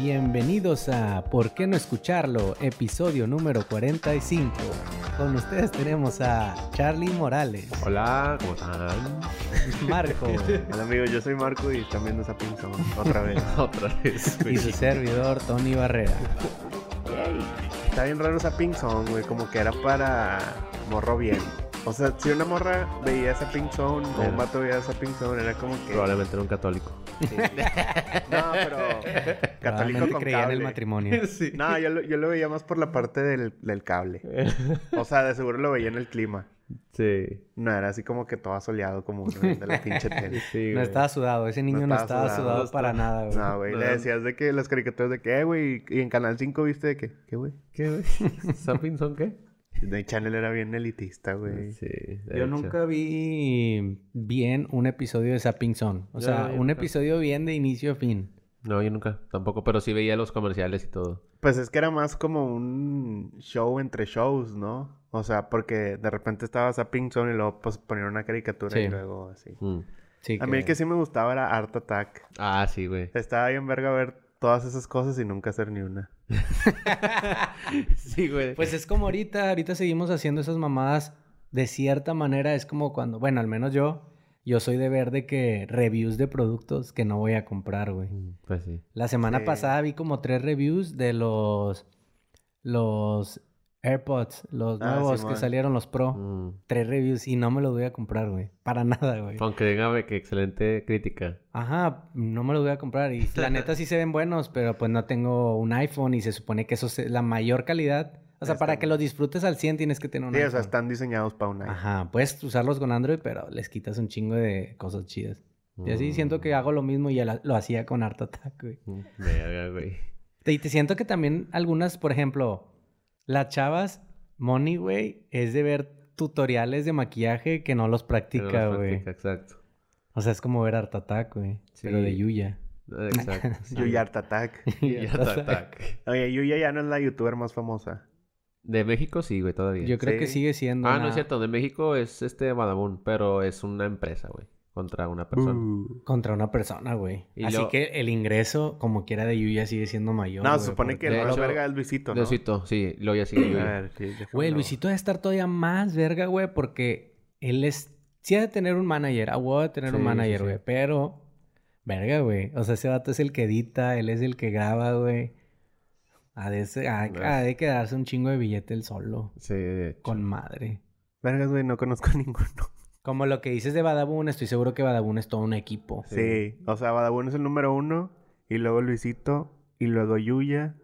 Bienvenidos a ¿Por qué no escucharlo? Episodio número 45. Con ustedes tenemos a Charlie Morales, Hola, ¿cómo están? Marco Hola amigos, yo soy Marco y están viendo esa otra vez. Otra vez, güey. y su servidor Tony Barrera. Está bien raro esa Pinzón, güey, como que era para morro bien. O sea, si una morra veía esa Pinzón o Era. un vato veía esa Pinzón, era como que... Probablemente era un católico. No, pero católico con creía en el matrimonio. sí. No, yo lo, yo lo veía más por la parte del, del cable. O sea, de seguro lo veía en el clima. Sí. No, era así como que todo soleado como uno viendo la pinche tele. Sí, No estaba sudado, ese niño no, estaba estaba sudado, sudado, no para nada, güey. No, güey, No. le decías de que las caricaturas de que, eh, güey, y en Canal 5 viste de que, ¿qué, güey? ¿Qué, güey? ¿Sapping son qué? De Channel era bien elitista, güey. Sí. de Yo hecho. nunca vi bien un episodio de Sapping Zone. O Yo- sea, yo un nunca. episodio bien de inicio a fin. No, yo nunca. Tampoco, pero sí veía los comerciales y todo. Pues es que era más como un show entre shows, ¿no? O sea, porque de repente estaba Zapping Zone y luego pues ponían una caricatura Sí. y luego así. Mm. Sí, A mí el que sí me gustaba era Art Attack. Ah, sí, güey. Estaba bien verga ver todas esas cosas y nunca hacer ni una. sí, güey. Pues es como ahorita, ahorita seguimos haciendo esas mamadas. De cierta manera es como cuando, bueno, al menos yo, yo soy de ver de que reviews de productos que no voy a comprar, güey. Mm, Pues sí. La semana Sí. pasada vi como tres reviews de los, los AirPods, los Ah, nuevos que salieron, los Pro. Mm. Tres reviews y no me los voy a comprar, güey. Para nada, güey. Aunque dígame que excelente crítica. Ajá, no me los voy a comprar. Y la neta sí se ven buenos, pero pues no tengo un iPhone y se supone que eso es la mayor calidad. O sea, para que bien. los disfrutes al 100 tienes que tener un Sí, o iPhone. sea, están diseñados para un iPhone. Ajá, puedes usarlos con Android, pero les quitas un chingo de cosas chidas. Y así Mm. siento que hago lo mismo y ya la- lo hacía con Art Attack, güey. Mm, Verga, güey. Y te siento que también algunas, por ejemplo, las chavas, Money, güey, es de ver tutoriales de maquillaje que no los Pero practica, los güey. practica, Exacto. O sea, es como ver Art Attack, güey. Pero Sí. de Yuya. Exacto. sí. Yuya Art Attack. Y Art Attack. Oye, Yuya ya no es la youtuber más famosa. De México sí, güey, todavía. Yo creo que sigue siendo. Ah, no es cierto. De México es este Badabun, pero es una empresa, güey. Contra una persona. Uh. Contra una persona, güey. Así lo- que el ingreso, como quiera, de Yuya sigue siendo mayor. No, se supone que porque- el más hecho- verga es Luisito, ¿no? Luisito, sí. Luego ya sigue A Yuya. sí, Güey, lo- Luisito debe estar todavía más verga, güey, porque él es. Sí, ha de tener un manager. Ah, huevo de tener un Sí, sí, manager, sí. güey. Pero. Verga, güey. O sea, ese vato es el que edita, él es el que graba, güey. Ha de, ser- ha- ha de quedarse un chingo de billete él solo. Sí, de hecho. Con madre. Vergas, güey, no conozco ninguno. Como lo que dices de Badabun, estoy seguro que Badabun es todo un equipo. Sí. O sea, Badabun es el número uno. Y luego Luisito. Y luego Yuya.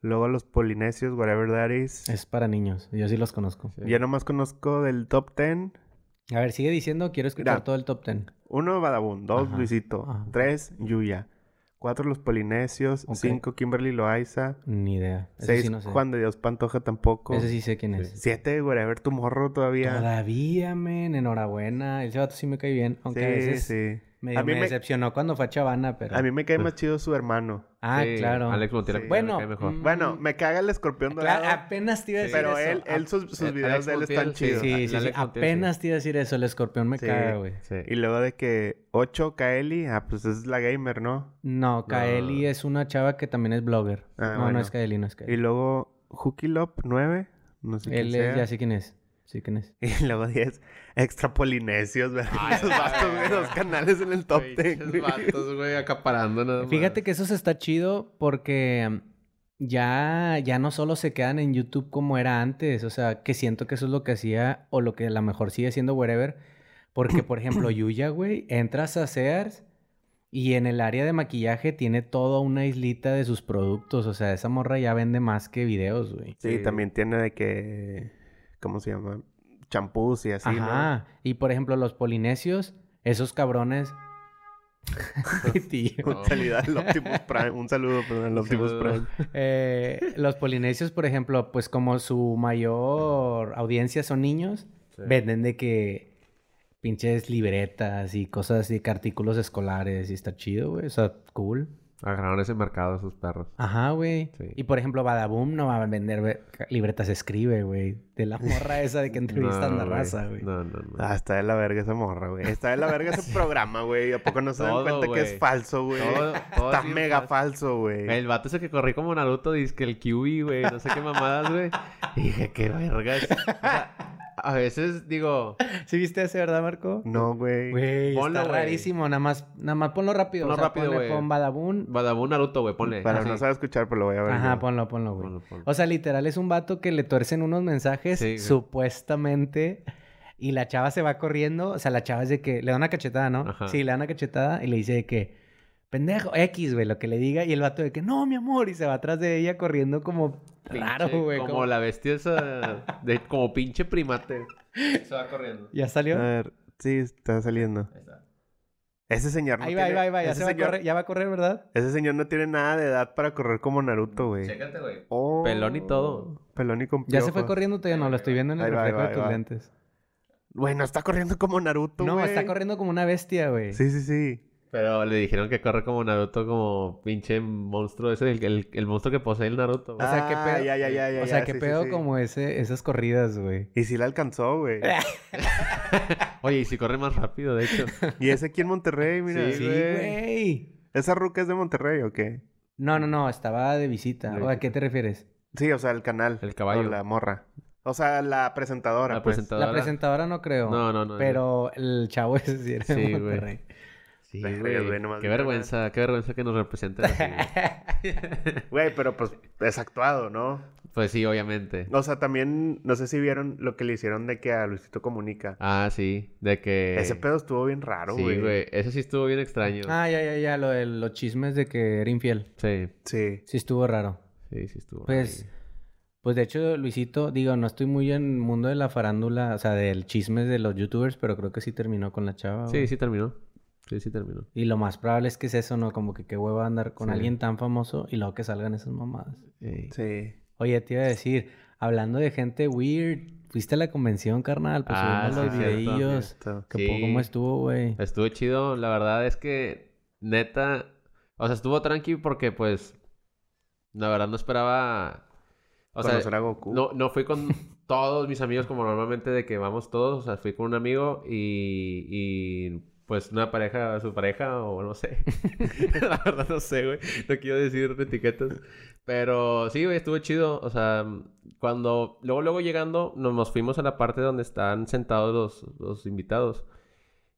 Luego los polinesios, whatever that is. Es para niños. Yo sí los conozco. Sí. Yo nomás conozco del top 10. A ver, sigue diciendo, quiero escuchar Mira. todo el top ten. Uno, Badabun. Dos, Ajá, Luisito. ajá. Tres, Yuya. Cuatro, los polinesios. Ok. Cinco, Kimberly Loaiza. Ni idea. Ese Seis, sí no sé. Juan de Dios Pantoja tampoco. Ese sí sé quién es. Siete, whatever tu morro todavía. Todavía, men. Enhorabuena. Ese vato sí me cae bien. Aunque a Sí, veces sí. Medio A mí me me- decepcionó cuando fue a Chavana, pero... A mí me cae más chido su hermano. Ah, Sí, claro. Alex Montiel. Sí. Bueno, me cae mejor. mm, Bueno, me caga el escorpión dorado. apenas te iba a decir pero eso. él, él A- sus, sus videos Alex de él Montiel, están sí. chidos. Sí, sí, Montiel, sí. Apenas te iba a decir eso. El escorpión me Sí. caga, güey. Sí. Y luego de que 8 Kaeli, ah, pues es la gamer, ¿no? No, Kaeli es una chava que también es blogger. Ah, no, no es Kaeli, no es Y Kaeli. luego Hookilop 9, no sé quién Él sea. es, ya sé quién es. Sí, quién es. Y luego 10 extra polinesios, ¿verdad? Ay, Esos vatos, güey, dos canales en el top 10. Pinches vatos, güey, acaparando nada más. Fíjate que eso se está chido porque um, ya, ya no solo se quedan en YouTube como era antes. O sea, que siento que eso es lo que hacía o lo que a lo mejor sigue siendo wherever. Porque, por ejemplo, Yuya, güey, entras a Sears y en el área de maquillaje tiene toda una islita de sus productos. O sea, esa morra ya vende más que videos, güey. Sí, Sí. también tiene de que... ¿Cómo se llama? Champús y así, Ajá. Y por ejemplo, los polinesios, esos cabrones. Tío. ¿no? Un saludo al Optimus Prime. Un saludo, perdón, al Optimus saludo. Prime. Eh, los polinesios, por ejemplo, pues como su mayor audiencia son niños, Sí. venden de que pinches libretas y cosas así, que artículos escolares y está chido, güey. O sea, cool. Agarraron ese mercado esos perros. Ajá, güey. Sí. Y por ejemplo, Badaboom no va a vender ve- libretas escribe, güey. De la morra esa de que entrevistan No, la raza, güey. No, no, no. Ah, está de la verga esa morra, güey. Está de la verga ese programa, güey. ¿A poco no se dan cuenta que es falso, güey? Está mega falso. falso, güey. El vato ese que corrí como Naruto dice que el Kiwi, güey, no sé qué mamadas, güey. Y dije, qué vergas. O sea, a veces digo, ¿Sí viste ese, verdad, Marco? No, güey. Güey, está rarísimo. Nada más, nada más ponlo rápido. Ponlo o sea, rápido, güey. Pon Badaboom. Badabun Naruto, güey, ponle. Para Así. no saber escuchar, pero lo voy a ver. Ajá, yo. ponlo, ponlo, güey. O sea, literal es un vato que le tuercen unos mensajes Sí, supuestamente y la chava se va corriendo, o sea, la chava es de que le da una cachetada, ¿no? Ajá. Sí, le da una cachetada y le dice de que pendejo X, güey, lo que le diga y el vato de que no, mi amor, y se va atrás de ella corriendo como raro, güey. Como como- la bestia esa, de, como pinche primate. Se va corriendo. ¿Ya A salió? ver, sí, está saliendo. Ahí está. Ese señor no ahí va, ahí tiene- va, ahí va, ya se va a correr, ya va a correr, ¿verdad? Ese señor no tiene nada de edad para correr como Naruto, güey. Chécate, güey. Oh, Pelón y todo. Pelón y con Ya se fue corriendo, todavía no, lo estoy viendo en el Ahí reflejo va, de tus va. lentes. Güey, no está corriendo como Naruto, No, güey. está corriendo como una bestia, güey. Sí, sí, sí. Pero le dijeron que corre como Naruto, como pinche monstruo ese, el, el, el monstruo que posee el Naruto. O sea, ¿qué Ah, pedo? ya, ya, ya, ya, o sea, qué sí, pedo sí. como ese, esas corridas, güey. Y sí la alcanzó, güey. Oye, y si corre más rápido, de hecho. y ese aquí en Monterrey, mira. Sí, Sí, güey. güey. ¿Esa ruca es de Monterrey o qué? No, no, no, estaba de visita. De ¿O ¿A qué te refieres? Sí, o sea, el canal. El caballo. O la morra. O sea, la presentadora, La pues. presentadora. La presentadora no creo. No, no, no. Pero el chavo ese sí era Sí, de güey. Sí, Verga, güey. güey, nomás Qué vergüenza, qué vergüenza que nos representen así, güey. Güey, pero pues es actuado, ¿no? Pues sí, obviamente. O sea, también, no sé si vieron lo que le hicieron de que a Luisito Comunica. Ah, sí. De que... Ese pedo estuvo bien raro, Sí, güey. güey. Ese sí estuvo bien extraño. Ah, ya, ya, ya. Lo de los chismes de que era infiel. Sí. Sí. Sí estuvo raro. Sí, sí estuvo. Pues, ahí. pues de hecho, Luisito, digo, no estoy muy en el mundo de la farándula, o sea, del chisme de los youtubers, pero creo que sí terminó con la chava. Sí, güey. sí terminó. Sí, sí terminó. Y lo más probable es que es eso, ¿no? Como que qué huevo andar con Sí. alguien tan famoso y luego que salgan esas mamadas. Sí. Oye, te iba a decir, hablando de gente weird, ¿fuiste a la convención, carnal? Pues Ah, sí, los videillos. ¿Cómo estuvo, güey? Estuvo chido. La verdad es que, neta, o sea, estuvo tranqui porque, pues, la verdad no esperaba. O sea, Conocer a Goku. no, no fui con todos mis amigos como normalmente de que vamos todos. O sea, fui con un amigo y, y pues una pareja, su pareja o no sé. la verdad no sé, güey. No quiero decir etiquetas. Pero sí, güey, estuvo chido. O sea, cuando luego, luego llegando, nos, fuimos a la parte donde están sentados los, los invitados.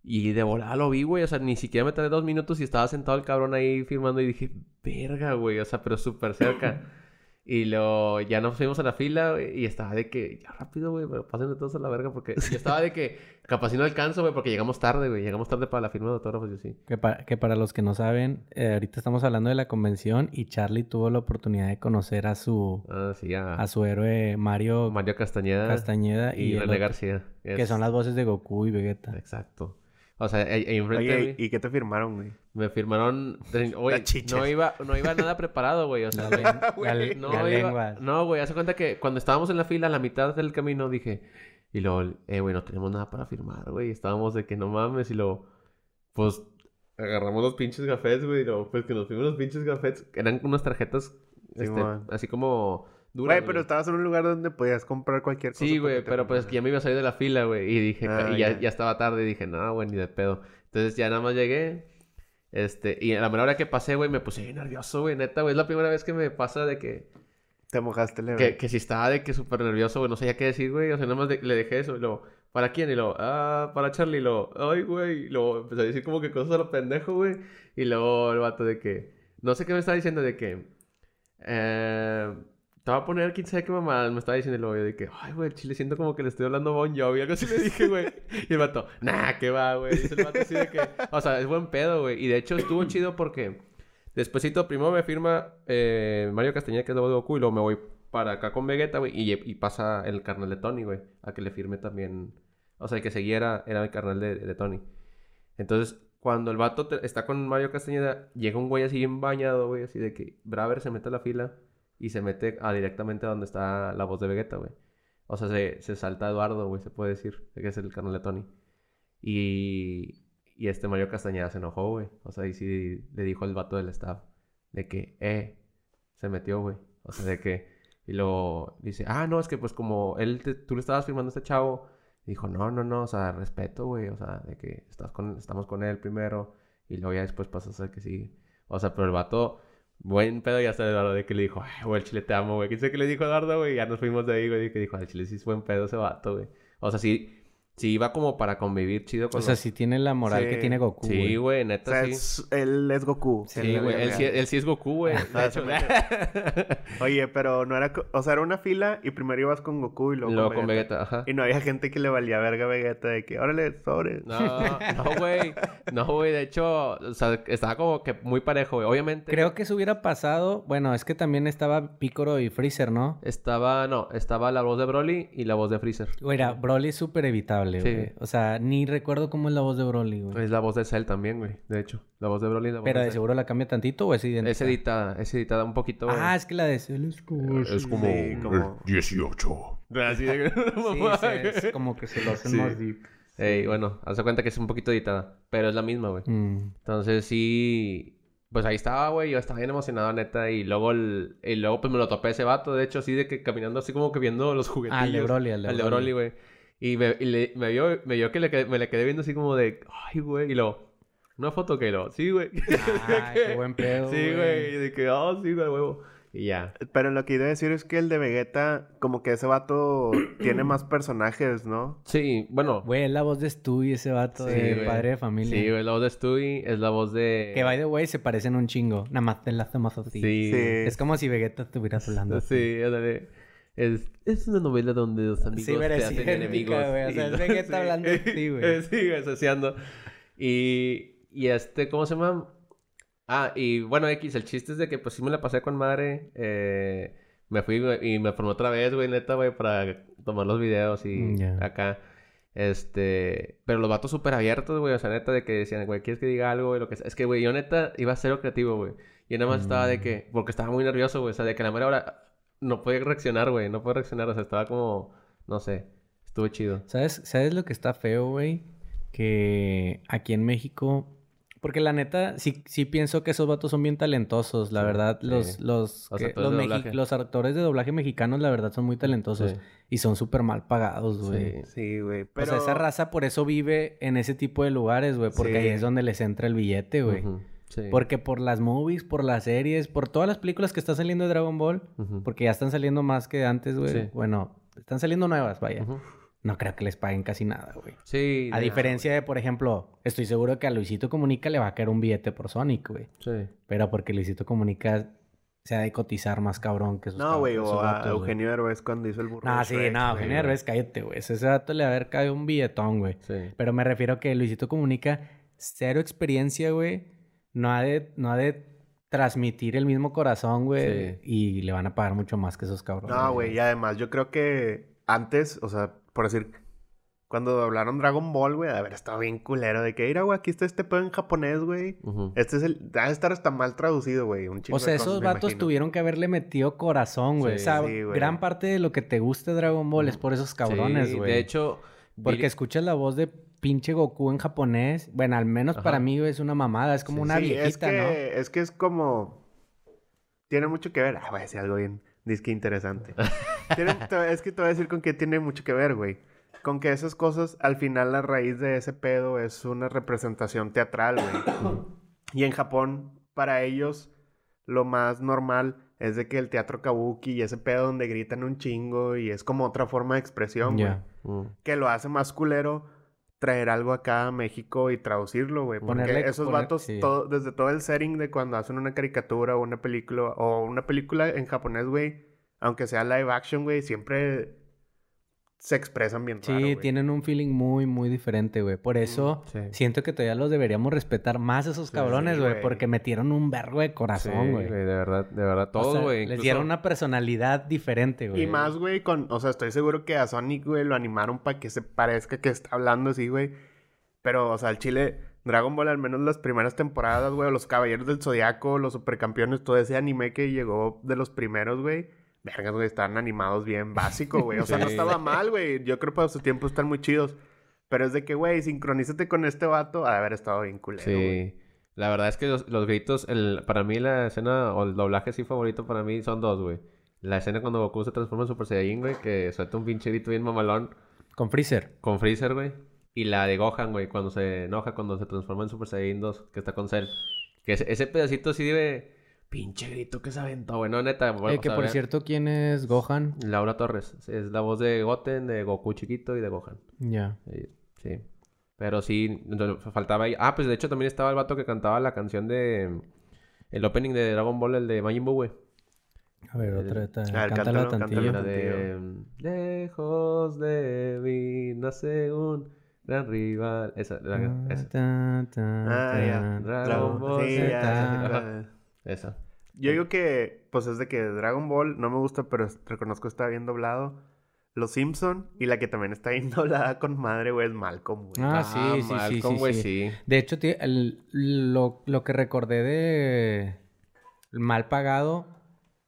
Y de volada lo vi, güey. O sea, ni siquiera me tardé dos minutos y estaba sentado el cabrón ahí firmando y dije, verga, güey. O sea, pero súper cerca. Y luego ya nos fuimos a la fila y estaba de que, ya rápido, güey, pero pásenle todos a la verga porque yo estaba de que, capaz si no alcanzo, güey, porque llegamos tarde, güey. Llegamos tarde para la firma de autógrafos y así. Que, pa- que para los que no saben, eh, ahorita estamos hablando de la convención y Charlie tuvo la oportunidad de conocer a su, Ah, sí, a su héroe Mario Mario Castañeda, Castañeda y, y René García. que son las voces de Goku y Vegeta. Exacto. O sea, ahí, ahí enfrente de Oye, mí ¿y qué te firmaron, güey? me firmaron... Oye, no iba, no iba nada preparado, güey. O sea, La. No, la iba- lengua. no, güey, hace cuenta que cuando estábamos en la fila, a la mitad del camino, dije, y luego, eh, güey, no tenemos nada para firmar, güey. Estábamos de que no mames, y luego, pues, agarramos los pinches gafets, güey, y luego, pues que nos fuimos los pinches gafets. Eran unas tarjetas, este, así como duras. Güey, pero estabas en un lugar donde podías comprar cualquier cosa. Sí, güey, pero pues que ya me iba a salir de la fila, güey. Y dije, Ah, y ya, ya. estaba tarde y dije, no, güey, ni de pedo. Entonces ya nada más llegué. Este, y a la mera hora que pasé, güey, me puse bien nervioso, güey, neta, güey. Es la primera vez que me pasa de que, Te mojaste leve. que, que si estaba de que súper nervioso, güey, no sabía qué decir, güey. O sea, nada más de- le dejé eso y luego, ¿para quién? Y luego, ah, para Charlie. Y luego, ay, güey. Y luego empecé a decir como que cosas a lo pendejo, güey. Y luego el vato de que, no sé qué me estaba diciendo, de que, eh, te va a poner quién sabe qué mamá. Me estaba diciendo luego yo de que, ay, güey, el chile siento como que le estoy hablando a Bon Jovi. Algo así le dije, güey. Y el vato, nah, qué va, güey. Dice el vato así de que, o sea, es buen pedo, güey. Y de hecho estuvo chido porque despuésito primero me firma eh, Mario Castañeda, que es de Goku, y luego me voy para acá con Vegeta, güey. Y, y pasa el carnal de Tony, güey, a que le firme también. O sea, el que seguía era, era el carnal de, de Tony. Entonces, cuando el vato te- está con Mario Castañeda, llega un güey así bien bañado, güey, así de que Braver se mete a la fila y se mete a directamente a donde está la voz de Vegeta, güey. O sea, se, se salta Eduardo, güey, se puede decir, que es el carnal de Tony. Y, y este Mario Castañeda se enojó, güey. O sea, y sí le dijo al vato del staff de que, eh, se metió, güey. O sea, de que, y luego dice, ah, no, es que pues como él, te- tú le estabas firmando a este chavo, dijo, no, no, no, o sea, respeto, güey, o sea, de que estás con, estamos con él primero, y luego ya después pasas a que sí. O sea, pero el vato, buen pedo, ya está Eduardo, de que le dijo, ay, güey, el chile te amo, güey. ¿Quién sabe qué le dijo Eduardo, güey? Ya nos fuimos de ahí, güey, que dijo, al chile sí es buen pedo ese vato, güey. O sea, sí, sí iba como para convivir chido con O sea, los- sí tiene la moral que tiene Goku, Sí, güey. güey, O neta, sea, sí. es- él es Goku. Sí, güey, él, sí, él sí es Goku, güey. De hecho, se Oye, pero no era... O sea, era una fila y primero ibas con Goku y luego, Luego con, con Vegeta. Ajá. Y no había gente que le valía verga a Vegeta de que, órale, sobre. No, no, güey. No, güey. De hecho, o sea, estaba como que muy parejo, güey. Obviamente. Creo que eso hubiera pasado. Bueno, es que también estaba Piccolo y Freezer, ¿no? Estaba, no, estaba la voz de Broly y la voz de Freezer. Güey, era- Broly es súper evitable, Sí. güey. O sea, ni recuerdo cómo es la voz de Broly, güey. Es la voz de Cell también, güey. De hecho, la voz de Broly y la voz Pero de de Cell. seguro la cambia tantito o es idéntica. Es editada, es editada un poquito. güey. Ah, es que la de Cell es como... es como. Sí, como... 18. Así de Sí, es como que se lo hacen Sí. más deep. Ey, bueno, haz de cuenta que es un poquito editada. Pero es la misma, güey. Mm. Entonces sí. Pues ahí estaba, güey. Yo estaba bien emocionado, neta. Y luego, el... y luego pues me lo topé ese vato. De hecho, así de que caminando así como que viendo los juguetillos. Ah, el de Broly, Al de. Broly, güey. Y, me, y le- me vio, me vio que le me le quedé viendo así como de... Ay, güey. Y luego... Una foto que lo... Sí, güey. Ay, qué buen pedo, Sí, güey. Y de que... Ah, sí, güey, huevo. Y ya. Pero lo que iba a decir es que el de Vegeta, como que ese vato tiene más personajes, ¿no? Sí, bueno... Güey, es la voz de Stewie, ese vato Sí, de güey. padre de familia. Sí, güey. La voz de Stewie es la voz de... Que by the way se parecen un chingo. Nada más te la hacemos así. Sí. Sí. Es como si Vegeta estuviera hablando. Sí, ándale. Es, es una novela donde los amigos Sí, se hacen enemigos. güey. O sea, y es Vegeta hablando así, güey. Eh, Sí, güey, asociando. Y, y este, ¿cómo se llama? Ah, y bueno, X, el chiste es de que pues sí me la pasé con madre. Eh, me fui güey, y me formé otra vez, güey, neta, güey, para tomar los videos y Mm, acá. Este, pero los vatos súper abiertos, güey, o sea, neta, de que decían, güey, ¿quieres que diga algo, güey? Lo que sea. Es que, güey, yo neta iba a ser creativo, güey. Yo nada más estaba de Mm. que, porque estaba muy nervioso, güey, o sea, de que la mera hora no podía reaccionar, güey, no podía reaccionar, o sea, estaba como, no sé, estuvo chido. ¿Sabes, ¿Sabes lo que está feo, güey? Que aquí en México... Porque la neta, sí, sí pienso que esos vatos son bien talentosos. La Sí, verdad, sí. los, los, Los que- actores los, de mexi- doblaje. los actores de doblaje mexicanos, la verdad, son muy talentosos. Sí. Y son súper mal pagados, güey. Sí. Sí, güey. O Pero... sea, esa raza por eso vive en ese tipo de lugares, güey. Porque Sí. ahí es donde les entra el billete, güey. Sí. Porque por las movies, por las series, por todas las películas que están saliendo de Dragon Ball, porque ya están saliendo más que antes, güey. Sí. Bueno, están saliendo nuevas, vaya. No creo que les paguen casi nada, güey. Sí. A de- diferencia de, por ejemplo, estoy seguro que a Luisito Comunica le va a caer un billete por Sonic, güey. Sí. Pero porque Luisito Comunica se ha de cotizar más cabrón que sus No, güey, o a vatos. Eugenio Derbez cuando hizo el burro No, sí, Shrek, no. Eugenio Derbez, cállate, güey. Ese vato le va a haber caído un billetón, güey. Sí. Pero me refiero a que Luisito Comunica, cero experiencia, güey. No ha de, no ha de transmitir el mismo corazón, güey. Sí. Y le van a pagar mucho más que esos cabrones. No, güey, y además yo creo que antes, o sea, por decir, cuando hablaron Dragon Ball, güey, de haber estado bien culero de que, mira, güey, aquí está este pedo en japonés, güey. Este es el, debe estar hasta mal traducido, güey, un chingo O sea, de esos cosas, vatos imagino. tuvieron que haberle metido corazón, güey. Sí, o sea, sí, güey. gran parte de lo que te gusta Dragon Ball es por esos cabrones, Sí, güey. de hecho... Porque Billy- escuchas la voz de pinche Goku en japonés. Bueno, al menos Ajá. para mí es una mamada. Es como Sí, una Sí, viejita, es que, ¿no? Es que es como... Tiene mucho que ver. Ah, voy a decir algo bien disque interesante. Tiene- te- es que te voy a decir con qué tiene mucho que ver, güey. Con que esas cosas, al final, la raíz de ese pedo es una representación teatral, güey. y en Japón, para ellos, lo más normal es de que el teatro kabuki y ese pedo donde gritan un chingo y es como otra forma de expresión, güey. Mm. Que lo hace más culero traer algo acá a México y traducirlo, güey. Porque Ponerle- esos poner- vatos, sí. todo- desde todo el setting de cuando hacen una caricatura o una película, o una película en japonés, güey, aunque sea live action, güey, siempre se expresan bien Sí, raro, tienen un feeling muy, muy diferente, güey. Por eso sí. siento que todavía los deberíamos respetar más esos Sí, cabrones, sí, güey. güey. porque metieron un vergo de Sí, corazón, güey. de verdad, de verdad. O Todo, sea, güey. les incluso- dieron una personalidad diferente, güey. Y más, güey, con... O sea, estoy seguro que a Sonic, güey, lo animaron para que se parezca que está hablando así, güey. Pero, o sea, el Chile... Dragon Ball, al menos las primeras temporadas, güey, los Caballeros del Zodiaco, los Supercampeones, todo ese anime que llegó de los primeros, güey. Vergas, güey, están animados bien básico, güey. O sea, no Sí. estaba mal, güey. Yo creo que para su tiempo están muy chidos. Pero es de que, güey, sincronízate con este vato. Ha de haber estado bien culero. Sí. La verdad es que los, los gritos, el, para mí la escena o el doblaje así favorito para mí son dos, güey. La escena cuando Goku se transforma en Super Saiyajin, güey, que suelta un pinche grito bien mamalón Con Freezer. con Freezer, güey. Y la de Gohan, güey, cuando se enoja, cuando se transforma en Super Saiyajin 2, que está con Cell. Que ese, ese pedacito así de... Pinche grito que se aventó, güey. No, neta. bueno, Eh, o que sea, por vean- cierto, ¿quién es Gohan? Laura Torres. Es la voz de Goten, de Goku chiquito y de Gohan. Ya. Sí. sí. Pero sí, faltaba ahí. Ah, pues de hecho también estaba el vato que cantaba la canción de. El opening de Dragon Ball, el de Majin Buu, güey. A ver, otra vez. Ah, cántala cántalo, tantillo. de. Lejos de mí nace un gran rival. Esa, la- Ta, esa. ta, ta, Ah, ya. ta. Dragon Ball Esa. Yo digo que, pues es de que Dragon Ball no me gusta, pero reconozco que está bien doblado. Los Simpson y la que también está bien doblada con madre, güey, es Malcolm, güey. Ah, sí, sí, sí, Malcolm, sí, güey, sí. sí. De hecho, el- lo, lo que recordé de mal pagado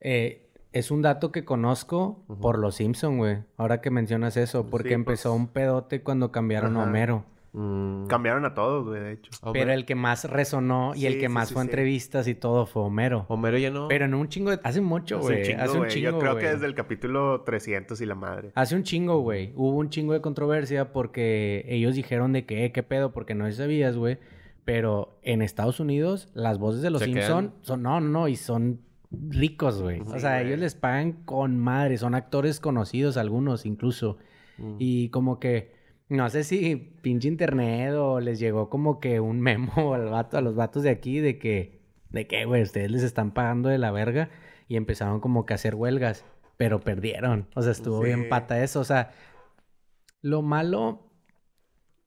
eh, es un dato que conozco por los Simpson, güey. Ahora que mencionas eso, porque Sí, empezó pues. un pedote cuando cambiaron a. Homero. Mm. Cambiaron a todos, güey, de hecho. Homero, Pero el que más resonó y el que sí, más sí, fue a entrevistas y todo fue Homero. Homero ya no. Pero en un chingo de... Hace mucho, Hace un güey. chingo, Hace un chingo, Yo creo que desde el capítulo 300 y la madre. Hace un chingo, güey. Hubo un chingo de controversia porque ellos dijeron de que, eh, qué pedo, porque no sabías, güey. Pero en Estados Unidos, las voces de los Se Simpson quedan. son, no, no, no, y son ricos, güey. Sí, o sea, güey. ellos les pagan con madre, son actores conocidos, algunos incluso. Mm. Y como que, no sé si pinche internet o les llegó como que un memo al vato, a los vatos de aquí de que, de que, güey, ustedes les están pagando de la verga y empezaron como que a hacer huelgas, pero perdieron. O sea, estuvo Sí. bien pata eso. O sea, lo malo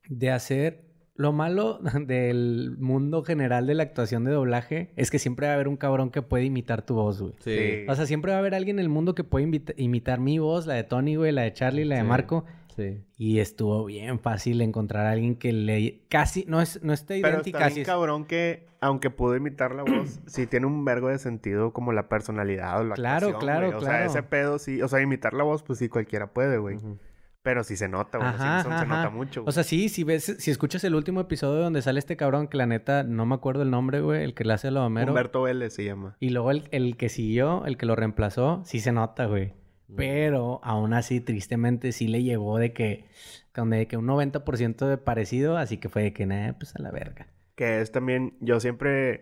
de hacer, lo malo del mundo general de la actuación de doblaje es que siempre va a haber un cabrón que puede imitar tu voz, güey. Sí. O sea, siempre va a haber alguien en el mundo que puede imita- imitar mi voz, la de Tony, güey, la de Charlie, la de Sí. Marco. Sí. Y estuvo bien fácil encontrar a alguien que le... Casi, no, es, no está Pero idéntica, está casi bien es- cabrón que, aunque pudo imitar la voz, sí tiene un vergo de sentido como la personalidad o la Claro, claro, güey. O sea, claro. ese pedo sí... O sea, imitar la voz, pues sí, cualquiera puede, güey. Pero sí se nota, güey. Ajá, Simpson se ajá, nota ajá. mucho, O sea, sí, si ves, si escuchas el último episodio donde sale este cabrón, que la neta, no me acuerdo el nombre, güey, el que le hace a lo Homero. Humberto Vélez se llama. Y luego el, el que siguió, el que lo reemplazó, sí se nota, güey. Pero aún así, tristemente, sí le llegó de que, con de que un 90% de parecido, así que fue de que, nah, pues a la verga. Que es también... Yo siempre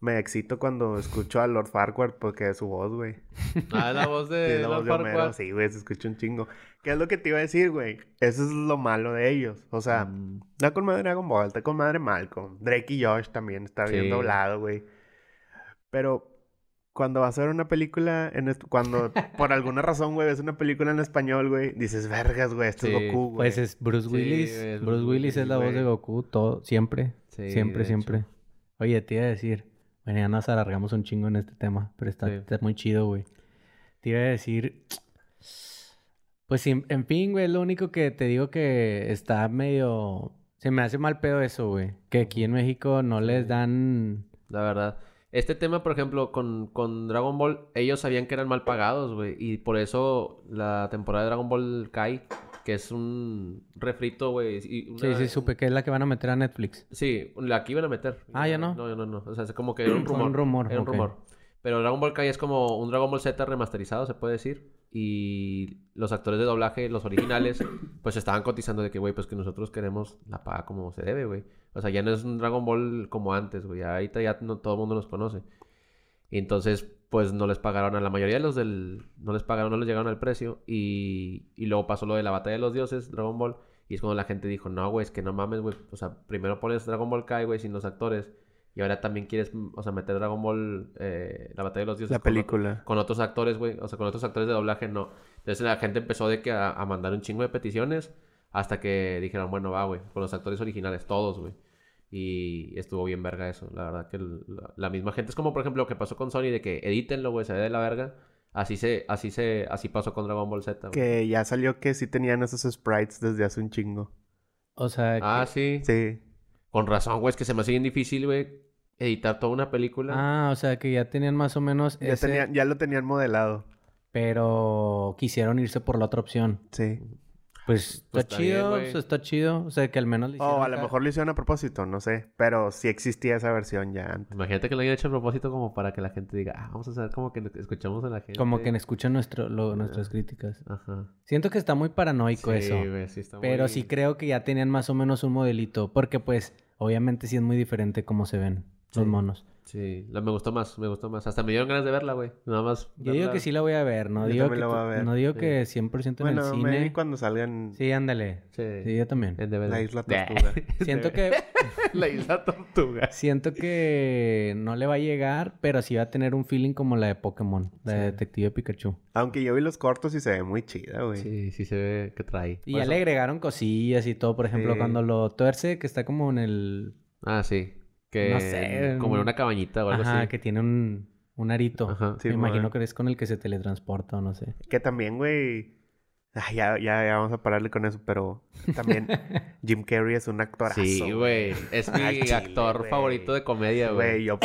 me excito cuando escucho a Lord Farquaad porque es su voz, güey. Ah, la voz Sí, de es la voz Lord de Homero. Sí, güey, se escucha un chingo. ¿Qué es lo que te iba a decir, güey? Eso es lo malo de ellos. O sea, Mm. está con madre Dragon Ball, está con madre Malcolm. Drake y Josh también está bien Sí. doblado, güey. Pero cuando vas a ver una película, en cuando por alguna razón, güey, ves una película en español, güey, dices, vergas, güey, esto Sí, es Goku, güey. Pues es Bruce Sí, Willis. es Bruce Bruce Willis es la voz de Goku, todo, siempre. Sí, siempre, siempre. hecho. Oye, te iba a decir, ya nos alargamos un chingo en este tema, pero está, Sí. está muy chido, güey. Te iba a decir, pues sí, en fin, güey, lo único que te digo que está medio, se me hace mal pedo eso, güey, que aquí en México no les dan, La verdad. Este tema, por ejemplo, con, con Dragon Ball, ellos sabían que eran mal pagados, güey. Y por eso la temporada de Dragon Ball Kai, que es un refrito, güey. una- sí, sí, supe que es la que van a meter a Netflix. Sí, la que iban a meter. Ah, ¿ya no? No, no, no. O sea, es como que era un Fue rumor. un rumor, Era un rumor. Pero Dragon Ball Kai es como un Dragon Ball Z remasterizado, se puede decir. Y los actores de doblaje, los originales, pues estaban cotizando de que, güey, pues que nosotros queremos la paga como se debe, güey. O sea, ya no es un Dragon Ball como antes, güey. Ahorita ya no, todo el mundo nos conoce. Y entonces, pues no les pagaron a la mayoría de los del... No les pagaron, no les llegaron al precio. Y, y luego pasó lo de la batalla de los dioses, Dragon Ball. Y es cuando la gente dijo, no, güey, es que no mames, güey. O sea, primero pones Dragon Ball Kai, güey, sin los actores. Y ahora también quieres, o sea, meter Dragon Ball, eh, la batalla de los dioses. La con película. Con otros actores, güey. O sea, con otros actores de doblaje, no. Entonces la gente empezó de que a, a mandar un chingo de peticiones. Hasta que dijeron, bueno, va, güey. Con los actores originales, todos, güey. Y estuvo bien verga eso. La verdad que el- la, la misma gente. Es como, por ejemplo, lo que pasó con Sony de que edítenlo, güey, se ve de la verga. Así se, así se, así pasó con Dragon Ball Z. Que ya salió que sí tenían esos sprites desde hace un chingo. O sea, Ah, que- sí. Sí. Con razón, güey. Es que se me hace bien difícil, güey, editar toda una película. ah, o sea, que ya tenían más o menos Ya, ese, tenían, ya lo tenían modelado. pero quisieron irse por la otra opción. Sí. Pues está Pues está chido, sea, está chido. O sea, que al menos le O a lo mejor lo hicieron a propósito, no sé. Pero sí existía esa versión ya antes. Imagínate que lo hayan hecho a propósito como para que la gente diga, ah, vamos a hacer como que escuchamos a la gente. Como que escuchan nuestro, lo- nuestras críticas. Ajá. Siento que está muy paranoico Sí, eso. güey, sí está Pero muy- sí creo que ya tenían más o menos un modelito. Porque pues, obviamente sí es muy diferente cómo se ven los monos. Sí, la, me gustó más, me gustó más. Hasta me dieron ganas de verla, güey. Nada más. Yo digo que sí la voy a ver, no Yo digo que, la voy a ver. no digo Sí. que 100% en Bueno, el maybe cine. cuando salgan Sí, ándale. Sí. Sí, yo también. En. La Isla. Tortuga. Siento que la isla tortuga. siento que no le va a llegar, pero sí va a tener un feeling como la de Pokémon, la de. Detective Pikachu. Aunque yo vi los cortos y se ve muy chida, güey. Sí, sí se ve que trae. Y Por ya eso- le agregaron cosillas y todo, por ejemplo, Sí. cuando lo tuerce, que está como en el Ah, sí. Que No sé, Como en un- una cabañita o algo Ajá, así. que tiene un, un arito. Ajá. Sí, Me imagino que es con el que se teletransporta o no sé. Que también, güey. Ay, ya, ya, ya vamos a pararle con eso, pero también Jim Carrey es un actorazo. Sí, güey. Es mi chile, actor güey. favorito de comedia, güey. Güey, yo.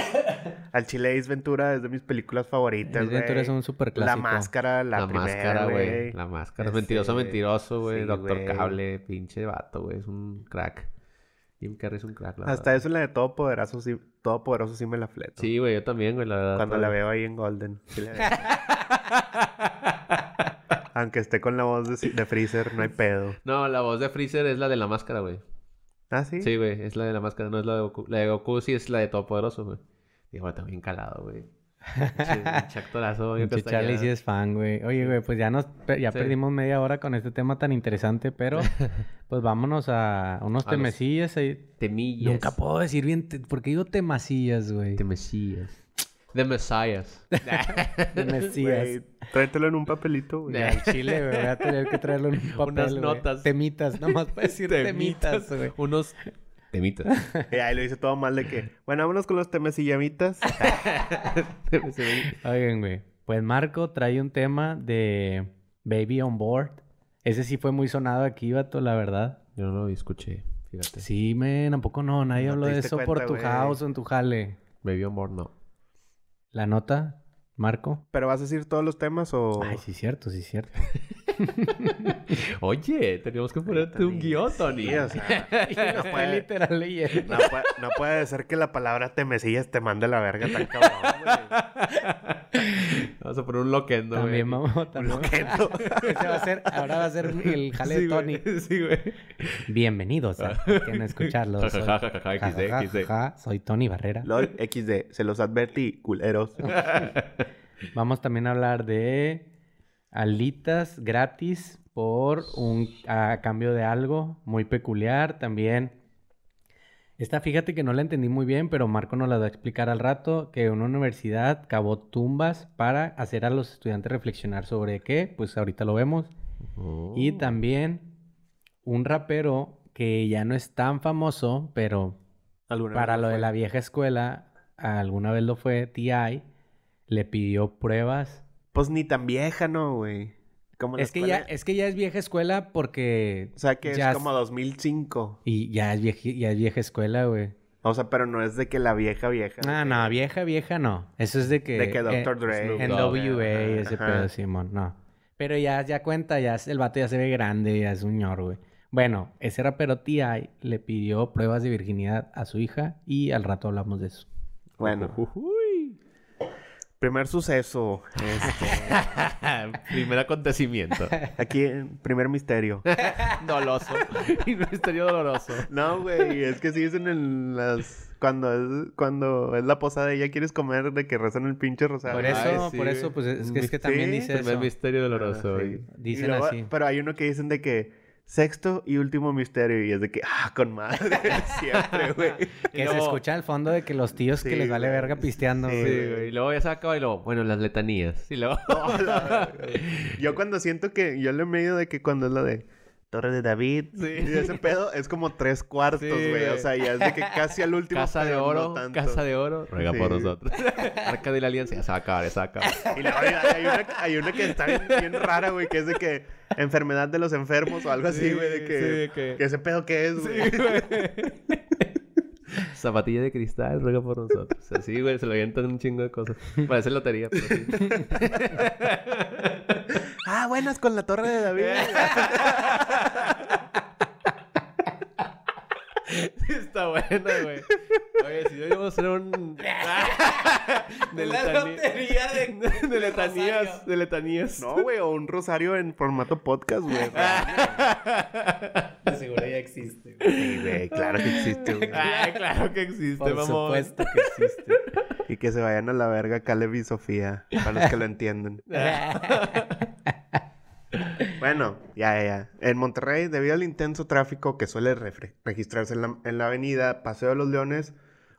Al Chile Ace Ventura es de mis películas favoritas, Ace Ventura güey. es un super La clásico. máscara, la, La, primera, máscara, güey. güey. La máscara. Ese- Mentiroso, mentiroso, güey. sí, Doctor güey. Cable. Pinche vato, güey. Es un crack. Jim Carrey es un crack, la Hasta verdad. eso la de Todopoderoso sí, Todopoderoso sí me la fleto. Sí, güey. Yo también, güey. La verdad. Cuando todo- la veo ahí en Golden. sí la veo. Aunque esté con la voz de, de Freezer, no hay pedo. No, la voz de Freezer es la de la máscara, güey. ¿Ah, sí? Sí, güey. Es la de la máscara. No es la de Goku. La de Goku sí es la de Todopoderoso, güey. Digo, está bien calado, güey. Pinche pinche actorazo, güey, que Charlie sí es fan, güey. Oye, güey, pues ya nos ya Sí. perdimos media hora con este tema tan interesante, pero pues vámonos a unos A los temecillas. Temillas. Nunca puedo decir bien, te- ¿por qué digo temacillas, güey? De Mesías. De. Temecillas. Güey, tráetelo en un papelito, güey. Al chile, güey, voy a tener que traerlo en un papel, Unas güey. notas. Temitas, nomás para decir temitas, güey. Unos temitas. Y ahí lo hice todo mal de que, bueno, vámonos con los temas y llamitas. Oigan, güey. Pues Marco trae un tema de Baby on Board. Ese sí fue muy sonado aquí, vato, la verdad. Yo no lo escuché, fíjate. Sí, men, tampoco no. Nadie No habló de eso por tu house o en tu jale. Baby on board, no. ¿La nota, Marco? ¿Pero vas a decir todos los temas o...? Ay, sí, cierto, sí, cierto. Oye, teníamos que ponerte un guion, Tony. Sí, o sea, no puede, literal leyendo. no, puede, no puede ser que la palabra temecillas te mande la verga tan cabrón, güey. Vamos a poner un loquendo, güey. También vamos, también. Loquendo. Ese va a ser, ahora va a ser el jale Sí, de güey. Tony. Sí, güey. Bienvenidos a Quieren escucharlo. Ja, Soy, XD, XD. soy Tony Barrera. LOL XD, se los advertí, culeros. Vamos también a hablar de alitas gratis por un a cambio de algo muy peculiar también. Esta fíjate que no la entendí muy bien, pero Marco nos la va a explicar al rato que una universidad cavó tumbas para hacer a los estudiantes reflexionar sobre qué, pues ahorita lo vemos. Oh. Y también un rapero que ya no es tan famoso, pero ¿Alguna para vez lo de la vieja escuela, alguna vez lo fue T.I., le pidió pruebas. Pues ni tan vieja, ¿no, güey? Como Es que, ya, es que ya es vieja escuela porque... O sea, que ya es como 2005. Y ya es, vieji- ya es vieja escuela, güey. O sea, pero no es de que la vieja vieja. No, no, vieja, vieja no. Eso es de que... De que eh, Dr. Dre. Snoop En Dogg, WA, ese Ajá. pedo, Simón, no. Pero ya, ya cuenta, ya el vato ya se ve grande, ya es un ñor, güey. Bueno, ese rapero T.I. le pidió pruebas de virginidad a su hija y al rato hablamos de eso. Bueno, Ujujuy. Primer suceso. este, Primer acontecimiento. aquí, en primer misterio. Doloso. Misterio doloroso. No, güey, es que sí dicen en las... Cuando es, cuando es la posada y ya quieres comer de que rezan el pinche rosario. Por Ay, eso, sí, por eso, pues es que, es que Sí, también dice Primer eso. misterio Ah, doloroso. sí. Y Dicen luego- así. Pero hay uno que dicen de que sexto y último misterio y es de que, ah, con madre, siempre, güey. Que se escucha al fondo de que los tíos que les vale verga pisteando. Sí, güey. Sí, güey. Y luego ya se acaba y luego, bueno, las letanías. Y luego... Yo cuando siento que, yo le medio de que cuando es lo de Torre de David, Sí. y ese pedo es como tres cuartos, Sí, güey. o sea, ya es de que casi al último. Casa de oro, no tanto. casa de oro. Ruega por nosotros. Arca de la alianza. Ya se va a acabar, ya se va a acabar. Y luego hay, hay una, hay una que está bien, bien rara, güey, que es de que enfermedad de los enfermos o algo así, Sí, güey, de que, sí, de que- que ese pedo que es, güey. Zapatilla de cristal, ruega por nosotros. Así, güey, se lo avientan un chingo de cosas. Parece lotería, pero sí. Ah, buenas con la torre de David. Está buena, güey. Oye, si yo iba a hacer un... de lotería de- de letanías, de letanías. no, güey, o un rosario en formato podcast, güey. De seguro ya existe, güey. Sí, güey, claro que existe, güey. Ah, claro que existe, Por mamón. supuesto que existe. Y que se vayan a la verga Caleb y Sofía, para los que lo entienden. Bueno, ya, ya. En Monterrey, debido al intenso tráfico que suele registrarse en la, en la avenida Paseo de los Leones,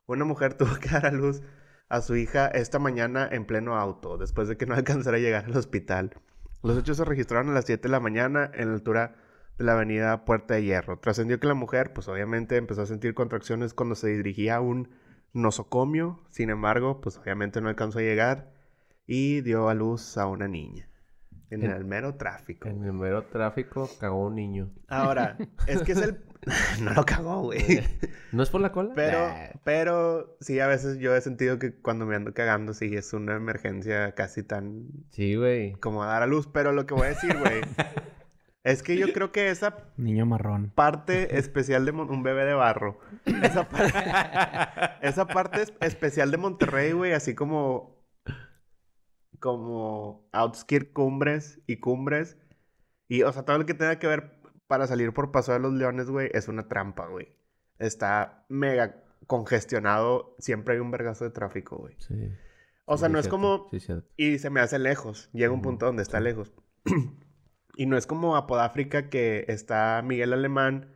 una mujer tuvo que dar a luz a su hija esta mañana en pleno auto, después de que no alcanzara a llegar al hospital. Los hechos se registraron a las 7 de la mañana en la altura de la avenida Puerta de Hierro. Trascendió que la mujer, pues obviamente empezó a sentir contracciones cuando se dirigía a un nosocomio, sin embargo, pues obviamente no alcanzó a llegar y dio a luz a una niña. En En- el mero tráfico. En el mero tráfico cagó un niño. Ahora, es que es el... no lo cagó, güey. ¿No es por la cola? Pero, Nah. pero sí, a veces yo he sentido que cuando me ando cagando, sí, es una emergencia casi tan Sí, güey. como a dar a luz. Pero lo que voy a decir, güey, es que yo creo que esa Niño marrón. parte especial de Mon- un bebé de barro, esa, par- esa parte es- especial de Monterrey, güey, así como como outskirt cumbres y cumbres y o sea, todo lo que tenga que ver para salir por Paso de los Leones, güey, es una trampa, güey. Está mega congestionado, siempre hay un vergazo de tráfico, güey. Sí. O sea, Sí, no es cierto. como Sí, y se me hace lejos. Llega un punto donde está lejos. y no es como Apodáfrica que está Miguel Alemán,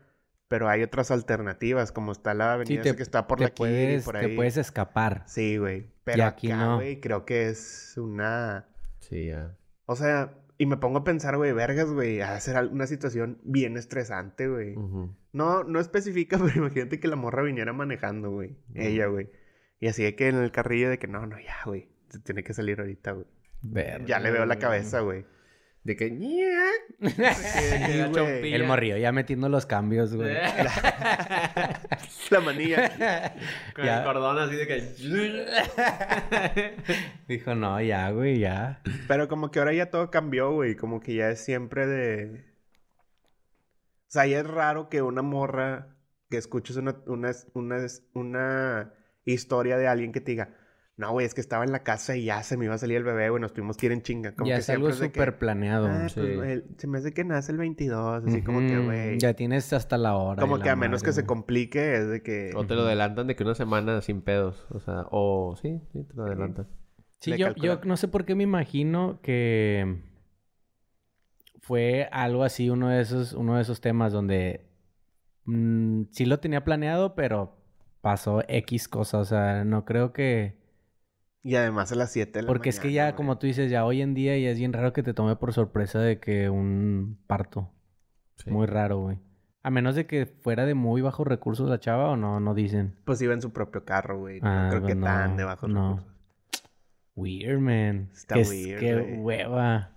pero hay otras alternativas, como está la avenida te- que está por te la puedes, por te ahí. puedes escapar. Sí, güey. Pero aquí acá, no. güey, creo que es una... Sí, ya. O sea, y me pongo a pensar, güey, vergas, güey, a ser al- una situación bien estresante, güey. No, no especifica, pero imagínate que la morra viniera manejando, güey. Ella, güey. Y así de que en el carrillo de que no, no, ya, güey. Se tiene que salir ahorita, güey. Verga. Ya le veo la cabeza, güey. De que... Sí. El morrillo ya metiendo los cambios, güey. La manilla. Con Ya. el cordón así de que... Dijo, no, ya, güey, ya. Pero como que ahora ya todo cambió, güey. Como que ya es siempre de... O sea, ya es raro que una morra... Que escuches una, una, una, una historia de alguien que te diga... No, güey, es que estaba en la casa y ya se me iba a salir el bebé, güey. Nos tuvimos que ir en chinga. Como ya que es algo súper planeado. "Ah, sí. pues, se me hace que nace el 22. Así como que, güey... Ya tienes hasta la hora. Como que a menos madre, que se complique es de que... O te lo adelantan de que una semana sin pedos. O sea, o... Sí, sí, te lo adelantan. Sí, yo, yo no sé por qué me imagino que fue algo así, uno de esos, uno de esos temas donde mm, sí lo tenía planeado, pero pasó X cosa. O sea, no creo que. Y además a las 7 de la Porque es que ya, como tú dices, ya hoy en día ya es bien raro que te tome por sorpresa de que un parto. Sí. Muy raro, güey. A menos de que fuera de muy bajos recursos la chava o no, no dicen. Pues iba en su propio carro, güey. No Ah, creo que pues tan no, de bajos no. recursos. Weird, man. Está Qué, es- weird, qué güey. hueva.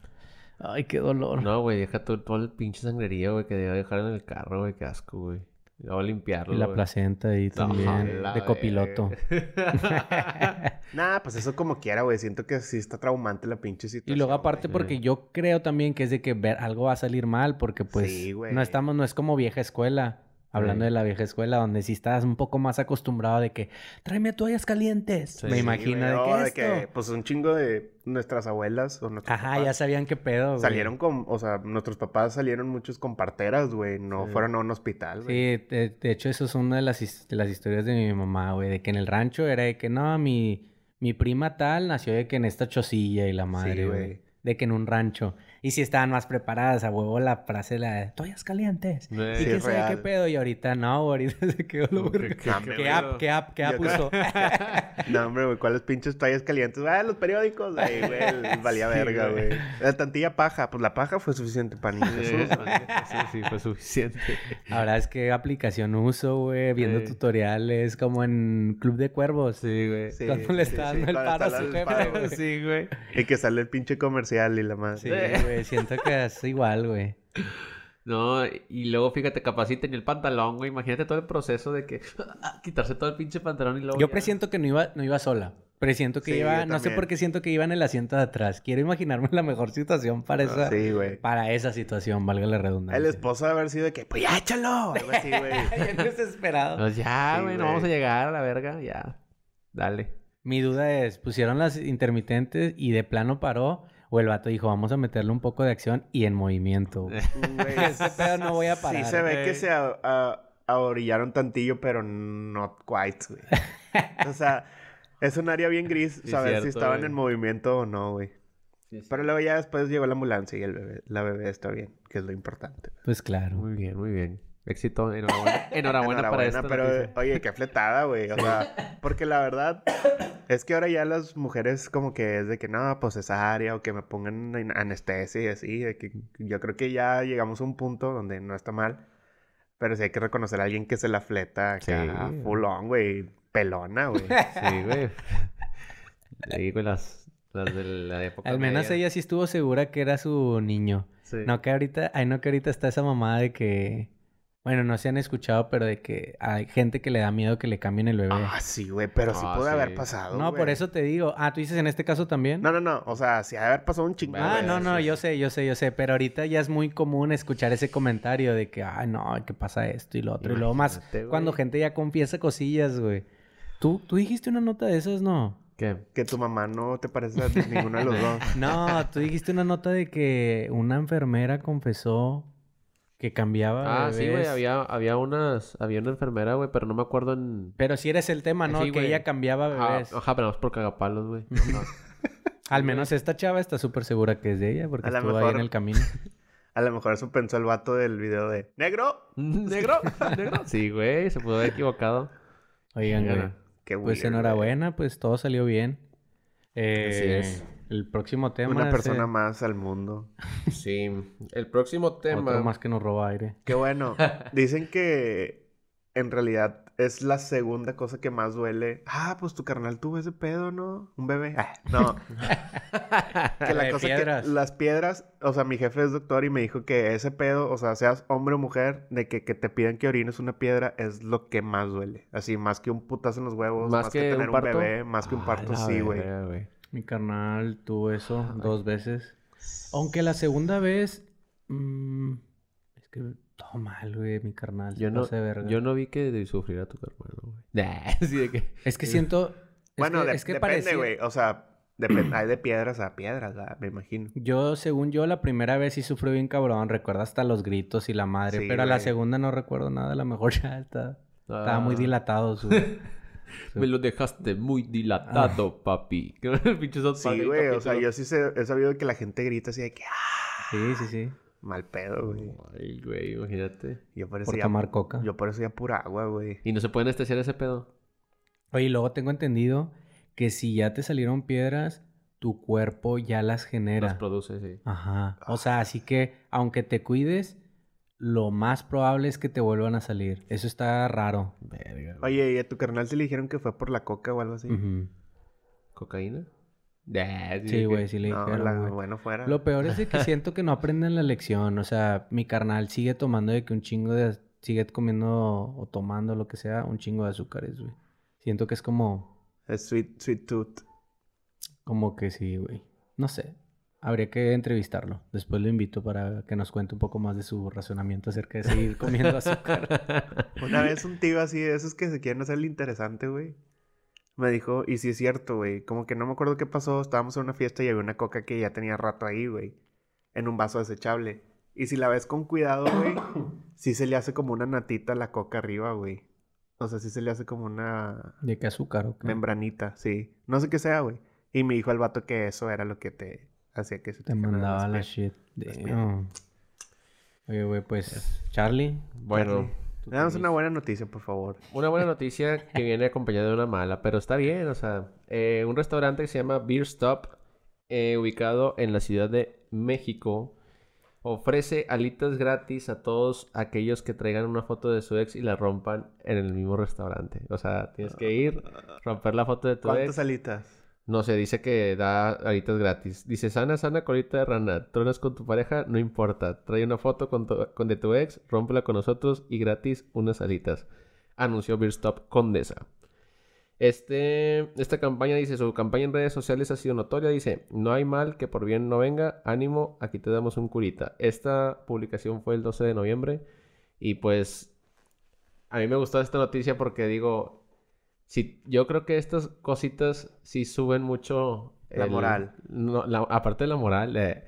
Ay, qué dolor. No, güey, deja todo, todo el pinche sangrería, güey, que debe dejar en el carro, güey, qué asco, güey. Y luego limpiarlo, Y la güey. placenta ahí también. Ajá, de copiloto. Nah, pues eso como quiera, güey. Siento que sí está traumante la pinche Y situación. luego aparte güey. porque yo creo también que es de que ver algo va a salir mal porque pues Sí, güey. no estamos, no es como vieja escuela. Hablando Sí. de la vieja escuela, donde sí estás un poco más acostumbrado de que tráeme toallas calientes. Sí. Me imagino de que de esto. que, pues un chingo de nuestras abuelas o nuestros Ajá, papás ya sabían qué pedo. güey. salieron con, o sea, nuestros papás salieron muchos con parteras, güey. No Sí. fueron a un hospital, güey. Sí, de, de hecho, eso es una de las, de las historias de mi mamá, güey. De que en el rancho era de que no, mi, mi prima tal nació de que en esta chocilla y la madre, güey. güey. De que en un rancho. Y si estaban más preparadas, a huevo la frase la de toallas calientes. ¿Y Sí, qué sabe qué pedo? Y ahorita no, ahorita se quedó lo que- ¿Qué app, qué app, qué app usó? No, hombre, güey, ¿cuáles pinches toallas calientes? Ah, los periódicos, güey, valía Sí, verga, güey. La tantilla paja, pues la paja fue suficiente para niños. Sí, sí, sí, fue suficiente. Ahora es que aplicación uso, güey, viendo Sí. tutoriales como en Club de Cuervos. Sí, güey. Sí, Cuando le sí, está sí, dando el paro a su jefe. Sí, güey. Y que sale el pinche comercial y la más. Sí, güey, siento que es igual, güey. No, y luego fíjate, capaz si tenía el pantalón, güey. Imagínate todo el proceso de que ah, quitarse todo el pinche pantalón y luego. Yo ya- presiento que no iba, no iba sola. Pero siento que Sí, iba, no sé por qué siento que iba en el asiento de atrás. Quiero imaginarme la mejor situación para esa, Sí, güey. para esa situación, valga la redundancia. El esposo de haber sido de que, pues ya échalo. Algo así, güey. Bien desesperado. Pues ya, Sí, güey, no vamos a llegar a la verga, ya. Dale. Mi duda es, pusieron las intermitentes y de plano paró, o el vato dijo, vamos a meterle un poco de acción y en movimiento. güey. Este pedo no voy a parar. Sí se ve güey. que se a- tantillo, pero not quite, güey. o sea, es un área bien gris Sí, saber si estaban güey. en movimiento o no, güey. Pero luego ya después llegó la ambulancia y el bebé, la bebé está bien, que es lo importante. Pues claro. Muy bien, muy bien. Éxito, enhorabuena. Enhorabuena, para esta pero noticia. oye, qué fletada, güey. O sea, porque la verdad es que ahora ya las mujeres como que es de que no, pues cesárea o que me pongan anestesia y así. de que yo creo que ya llegamos a un punto donde no está mal. Pero sí hay que reconocer a alguien que se la fleta acá Sí. full on, güey. Pelona, güey. Sí, güey. Ahí con las, las de la época Al menos media. ella sí estuvo segura que era su niño. Sí. No que ahorita, ay no que ahorita está esa mamada de que, bueno, no se han escuchado, pero de que hay gente que le da miedo que le cambien el bebé. Ah, sí, güey. Pero sí Ah, puede haber pasado, no, por eso te digo. Ah, tú dices en este caso también. No, no, no. O sea, sí ha de haber pasado un chingo. Ah, no, no, yo sé, yo sé, yo sé, pero ahorita ya es muy común escuchar ese comentario de que, ay, no, que pasa esto y lo otro, y luego más güey. cuando gente ya confiesa cosillas, güey. ¿Tú, tú dijiste una nota de esas, no? ¿Qué? Que tu mamá no te parece a ninguno de los dos. No, tú dijiste una nota de que una enfermera confesó que cambiaba Ah, sí, güey. bebés. Había, había unas... Había una enfermera, güey, pero no me acuerdo en... Pero si eres el tema, ¿no? Sí, que ella cambiaba bebés. ajá, pero no por cagapalos, güey. Ajá. Al menos esta chava está súper segura que es de ella porque A estuvo ahí mejor- en el camino. A lo mejor eso pensó el vato del video de... ¡Negro! ¿Negro? ¿Negro? Sí, güey. Se pudo haber equivocado. Oigan, güey. Qué Pues weird, enhorabuena, pues todo salió bien. Eh, Así es. El próximo tema Una es, persona eh, más al mundo. Sí. El próximo tema... otro más que nos roba aire. Qué bueno. Dicen que en realidad es la segunda cosa que más duele. Ah, pues tu carnal tuvo ese pedo, ¿no? Un bebé. Ah, no. que la cosa piedras. que las piedras, o sea, mi jefe es doctor y me dijo que ese pedo, o sea, seas hombre o mujer, de que, que te pidan que orines una piedra es lo que más duele. Así, más que un putazo en los huevos, más, Más que, que tener un bebé, más que un Ah, parto, la sí, güey. Güey. Mi carnal tuvo eso dos veces. Aunque la segunda vez... mm, es que todo mal, güey, mi carnal. Yo no, de verga. yo no vi que sufriera tu hermano, güey. Nah, sí, de que... Es que siento... es Bueno, que- de- es que depende, parecía- güey. O sea, hay de piedras a piedras, ¿verdad? me imagino. Yo, según yo, la primera vez sí sufrió bien cabrón. Recuerdo hasta los gritos y la madre. Sí, pero a la güey. segunda no recuerdo nada. A lo mejor ya está... Estaba muy Ah. dilatado su... Me lo dejaste muy dilatado, papi. Que el pinche South Park Sí, güey. O sea, yo sí sé- he sabido que la gente grita así de que... ¡Ah! Sí, sí, sí. Mal pedo, güey. Ay, güey, imagínate. Yo por eso Por ya... tomar coca. Yo por eso ya pura agua, güey. ¿Y no se puede anestesiar ese pedo? Oye, y luego tengo entendido que si ya te salieron piedras, tu cuerpo ya las genera. Las produce, sí. Ajá. O sea, así que aunque te cuides, lo más probable es que te vuelvan a salir. Eso está raro. Verga. Oye, ¿y a tu carnal se le dijeron que fue por la coca o algo así? ¿Cocaína? Sí, güey, sí le No, dijeron, la- güey. bueno, fuera. Lo peor es de que siento que no aprenden la lección. O sea, mi carnal sigue tomando de que un chingo de... Sigue comiendo o tomando lo que sea, un chingo de azúcares, güey. Siento que es como... Es sweet, sweet tooth. Como que sí, güey. No sé. Habría que entrevistarlo. Después lo invito para que nos cuente un poco más de su razonamiento acerca de seguir comiendo azúcar. Una vez un tío así de esos que se quieren hacer el interesante, güey. Me dijo, y sí es cierto, güey. Como que no me acuerdo qué pasó. Estábamos en una fiesta y había una coca que ya tenía rato ahí, güey. En un vaso desechable. Y si la ves con cuidado, güey, sí se le hace como una natita a la coca arriba, güey. O sea, sí se le hace como una ¿De qué azúcar o qué? membranita, sí. No sé qué sea, güey. Y me dijo el vato que eso era lo que te hacía que se Te mandaba las la shit. las Damn. Oye, güey, pues... Charlie. Bueno. Danos una buena noticia, por favor. Una buena noticia que viene acompañada de una mala, pero está bien, o sea, eh, un restaurante que se llama Beer Stop, eh, ubicado en la Ciudad de México, ofrece alitas gratis a todos aquellos que traigan una foto de su ex y la rompan en el mismo restaurante. O sea, tienes que ir, romper la foto de tu ¿Cuántas ex. alitas? No sé, dice que da alitas gratis. Dice, sana, sana, colita de rana. Tronas con tu pareja, no importa. Trae una foto con, de tu ex, rómpela con nosotros y gratis unas alitas. Anunció Beer Stop Condesa. Este, esta campaña dice, su campaña en redes sociales ha sido notoria, dice, no hay mal que por bien no venga, ánimo, aquí te damos un curita. Esta publicación fue el 12 de noviembre y pues a mí me gustó esta noticia porque digo, si, yo creo que estas cositas sí suben mucho... La moral. no, la- aparte de la moral, eh,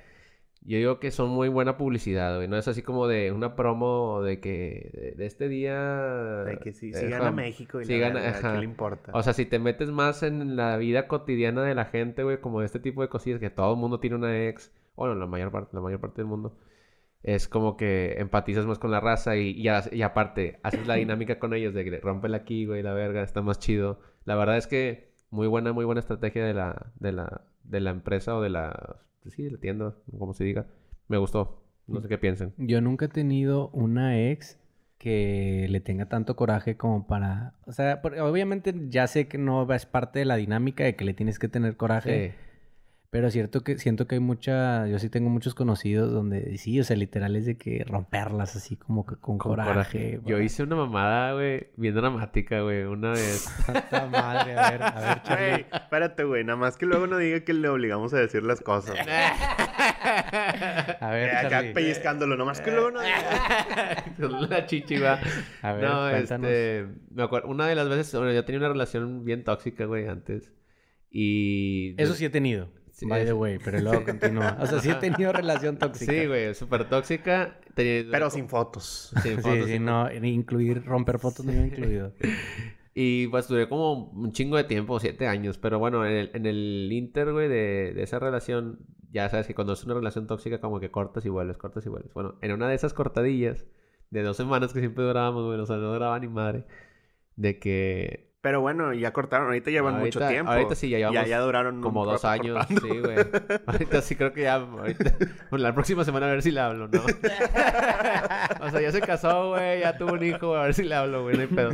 yo digo que son muy buena publicidad, güey. No es así como de una promo de que de, de este día... De que si, eh, si gana jam- México y si la gana- verga, ajá. ¿qué le importa? O sea, si te metes más en la vida cotidiana de la gente, güey, como este tipo de cosillas que todo el mundo tiene una ex, bueno, la mayor parte, la mayor parte del mundo, es como que empatizas más con la raza y, y, aparte haces la dinámica con ellos de que rompela aquí, güey, la verga, está más chido. La verdad es que muy buena, muy buena estrategia de la, de la, de la empresa o de la, pues sí, de la tienda, como se diga. Me gustó. No sé qué piensen. Yo nunca he tenido una ex que le tenga tanto coraje como para... O sea, obviamente ya sé que no es parte de la dinámica de que le tienes que tener coraje. Sí. Pero es cierto que siento que hay mucha... Yo sí tengo muchos conocidos donde sí, o sea, literal es de que romperlas así como que con, Con coraje. coraje. Yo hice una mamada, güey, bien dramática, güey, una vez. Santa madre, a ver, a ver, Charlie. Güey, espérate, güey. Nada más que luego no diga que le obligamos a decir las cosas. A ver, Eh, acá Charlie. pellizcándolo. Nada más que luego no diga. La chichi, va. A ver, no, cuéntanos. este... Me acuerdo... Una de las veces... Bueno, yo tenía una relación bien tóxica, güey, antes. Y... Eso sí he tenido. Sí, by the way, pero luego continúa. O sea, sí he tenido relación tóxica. Sí, güey, súper tóxica. Pero sin fotos. Sin Sí, fotos, sí, sin- no, incluir, romper fotos no iba incluido. Y pues duré como un chingo de tiempo, siete años. Pero bueno, en el, en el inter, güey, de, de esa relación, ya sabes que cuando es una relación tóxica, como que cortas y vuelves, cortas y vuelves. Bueno, en una de esas cortadillas de dos semanas que siempre durábamos, güey, o sea, no duraba ni madre. De que Pero bueno, ya cortaron. Ahorita llevan mucho tiempo. ahorita sí, ya llevamos Ya, ya duraron como dos años, cortando. sí, güey. Ahorita sí creo que ya, ahorita, bueno, la próxima semana a ver si le hablo, ¿no? o sea, ya se casó, güey, ya tuvo un hijo, a ver si le hablo, güey, no hay pedo.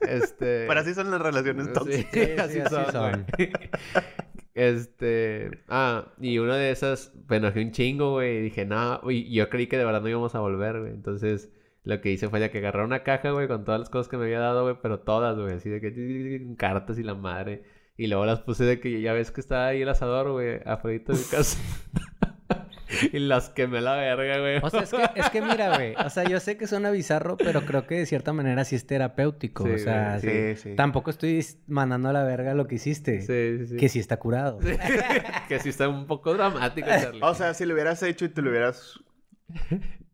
Este... Pero así son las relaciones tóxicas. Sí, sí, así, así son. Este... Ah, y una de esas, me enojé un chingo, güey, y dije, no, y yo creí que de verdad no íbamos a volver, güey. Entonces, lo que hice fue ya que agarré una caja, güey, con todas las cosas que me había dado, güey, pero todas, güey, así de que cartas y la madre. Y luego las puse de que ya ves que estaba ahí el asador, güey, afuera de mi casa. y las quemé a la verga, güey. O sea, es que, es que mira, güey. O sea, yo sé que suena bizarro, pero creo que de cierta manera sí es terapéutico. Sí, o sea, güey, Sí, sí. tampoco estoy mandando a la verga lo que hiciste. Sí, sí, sí. Que sí está curado. Sí. que sí está un poco dramático, Charlie. O sea, si lo hubieras hecho y te lo hubieras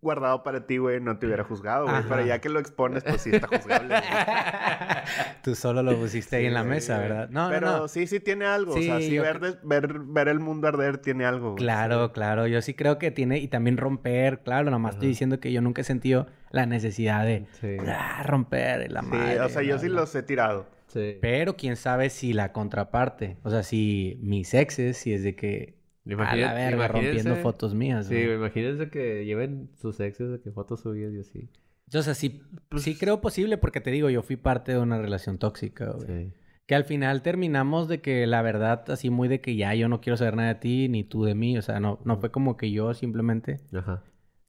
guardado para ti, güey, no te hubiera juzgado, güey. Pero ya que lo expones, pues sí está juzgable. güey. Tú solo lo pusiste ahí Sí, en la güey, mesa, güey. ¿verdad? No, Pero no, no. sí, sí tiene algo. o sea, Sí, sí ver, ver, ver el mundo arder tiene algo. güey. Claro, claro. Yo sí creo que tiene... Y también romper, claro. Nomás estoy Ajá. diciendo que yo nunca he sentido la necesidad de... Sí. ah, romper la Sí, madre. o sea, yo sí los he tirado. Sí. Pero quién sabe si la contraparte. O sea, si mis exes, si es de que... A Imagina- la verga, rompiendo fotos mías. Sí, güey. imagínense que lleven sus exes de que fotos subidas y así. O sea, sí, sí creo posible porque te digo, yo fui parte de una relación tóxica, güey. Sí. Que al final terminamos de que la verdad, así muy de que ya yo no quiero saber nada de ti ni tú de mí. O sea, no, no fue como que yo simplemente. Ajá.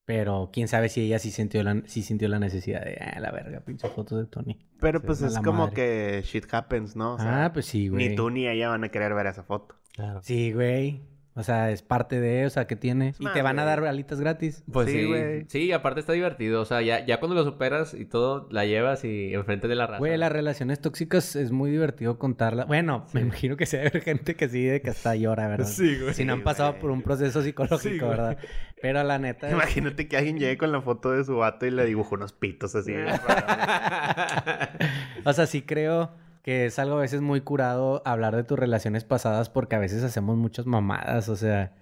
Pero quién sabe si ella sí sintió la, sí sintió la necesidad de, ah, la verga, pinche fotos de Tony. Pero pues a es como madre. que shit happens, ¿no? O sea, ah, pues sí, güey. ni tú ni ella van a querer ver esa foto. Claro. Sí, güey. O sea, es parte de, o sea, que tiene. Y más, te van a dar alitas gratis. Pues Sí, sí, güey. sí. aparte está divertido. O sea, ya, ya cuando lo superas y todo, la llevas y enfrente de la raza. Güey, las relaciones tóxicas es muy divertido contarla. Bueno, me imagino que sí debe haber gente que sí, de que hasta llora, ¿verdad? Sí, güey. Si no han Sí, pasado por un proceso psicológico, Sí. ¿verdad? Pero la neta... es- Imagínate que alguien llegue con la foto de su vato y le dibujó unos pitos así. O sea, sí creo que es algo a veces muy curado hablar de tus relaciones pasadas porque a veces hacemos muchas mamadas, o sea...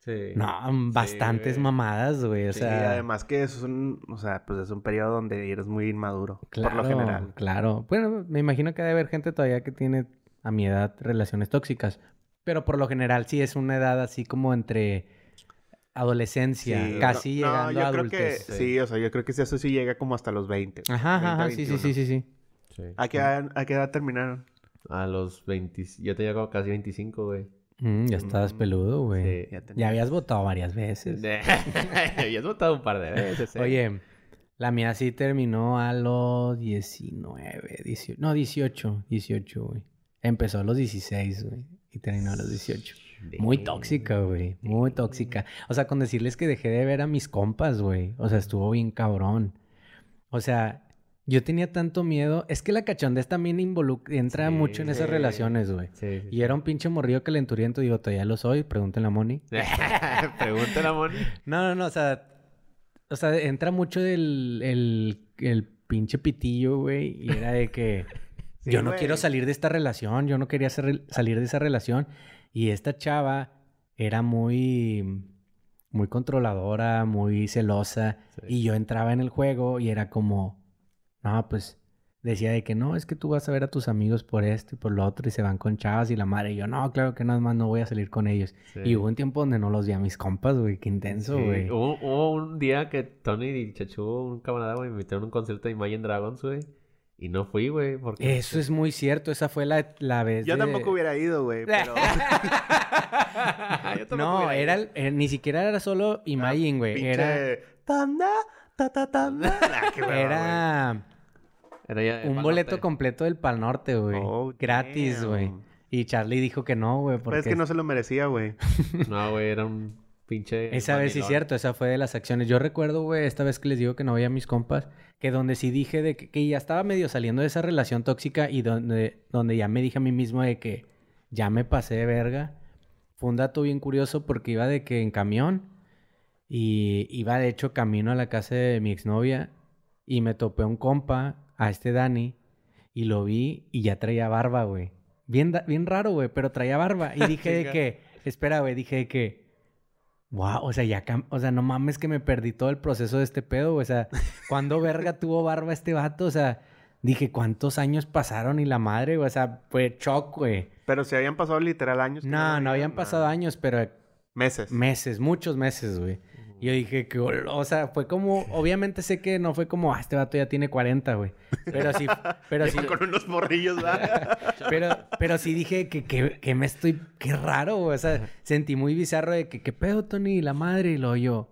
sí. No, bastantes güey. mamadas, güey. O Sí, sea, además que es un, o sea, pues es un periodo donde eres muy inmaduro, claro, por lo general. Claro. Bueno, me imagino que debe haber gente todavía que tiene a mi edad relaciones tóxicas. Pero por lo general sí es una edad así como entre adolescencia, Sí, casi no, no, llegando yo a creo adultez. que sí. o sea, yo creo que eso sí llega como hasta los 20. Ajá, ajá, 20, ajá, sí, sí, 21. sí, sí, sí. Sí. ¿A qué, edad, ¿A qué edad terminaron? A los 20... Yo tenía como casi 25, güey. Mm, ya estabas Mm, peludo, güey. Sí. Ya Ya tenía- habías votado varias veces. Habías votado un par de veces, ¿eh? Oye, la mía sí terminó a los 19, 18. No, 18, 18, güey. Empezó a los 16, güey. Y terminó a los 18. Muy tóxica, güey. Muy tóxica. O sea, con decirles que dejé de ver a mis compas, güey. O sea, estuvo bien cabrón. O sea, yo tenía tanto miedo. Es que la cachondez también involucra, entra Sí, mucho en esas sí. relaciones, güey. Sí, Y era un pinche morrillo calenturiento. Digo, todavía lo soy. Pregúntenle a Moni. Pregúntale a Moni. No, no, no. O sea, o sea entra mucho el, el, el pinche pitillo, güey. Y era de que yo no quiero salir de esta relación. Yo no quería ser- salir de esa relación. Y esta chava era muy, muy controladora, muy celosa. Y yo entraba en el juego y era como, no, pues decía de que no, es que tú vas a ver a tus amigos por esto y por lo otro y se van con chavas y la madre. Y yo, no, claro que nada más no voy a salir con ellos. Sí. Y hubo un tiempo donde no los vi a mis compas, güey. Qué intenso, Sí, güey. Hubo, hubo un día que Tony y Chachu, un camarada, güey, me invitaron a un concierto de Imagine Dragons, güey. Y no fui, güey, porque... Eso es muy cierto. Esa fue la, la vez Yo de- tampoco hubiera ido, güey, pero... No, era ido. el- eh, ni siquiera era solo Imagine, güey. Era, Pinche... Tanda, ta, ta. Ah, hueva, era Era ya un boleto Norte. completo del Pal Norte, güey. Oh, Gratis, güey. Y Charlie dijo que no, güey, güey. porque Pues es que no se lo merecía, güey. No, güey, era un pinche... esa vez sí es cierto, esa fue de las acciones. Yo recuerdo, güey, esta vez que les digo que no veía a mis compas, que donde sí dije de que, que ya estaba medio saliendo de esa relación tóxica y donde, donde ya me dije a mí mismo de que ya me pasé de verga. Fue un dato bien curioso porque iba de que en camión y iba de hecho camino a la casa de mi exnovia y me topé un compa, a este Dani, y lo vi y ya traía barba, güey. Bien, bien raro, güey, pero traía barba. Y dije de que, espera, güey, dije de que, wow, o sea, ya, o sea, no mames que me perdí todo el proceso de este pedo, güey. O sea, ¿cuándo verga tuvo barba este vato? O sea, dije, ¿cuántos años pasaron y la madre, güey? O sea, fue shock, güey. Pero si habían pasado literal años. No, no habían pasado años, pero Meses. meses, muchos meses, güey. Y Yo dije que, o sea, fue como, obviamente sé que no fue como, ah, este vato ya tiene 40, güey. Pero sí, pero sí, Con unos morrillos, ¿verdad? pero, pero sí dije que, que, que me estoy, qué raro, güey. O sea, sentí muy bizarro de que, ¿qué pedo, Tony? La madre, y lo yo,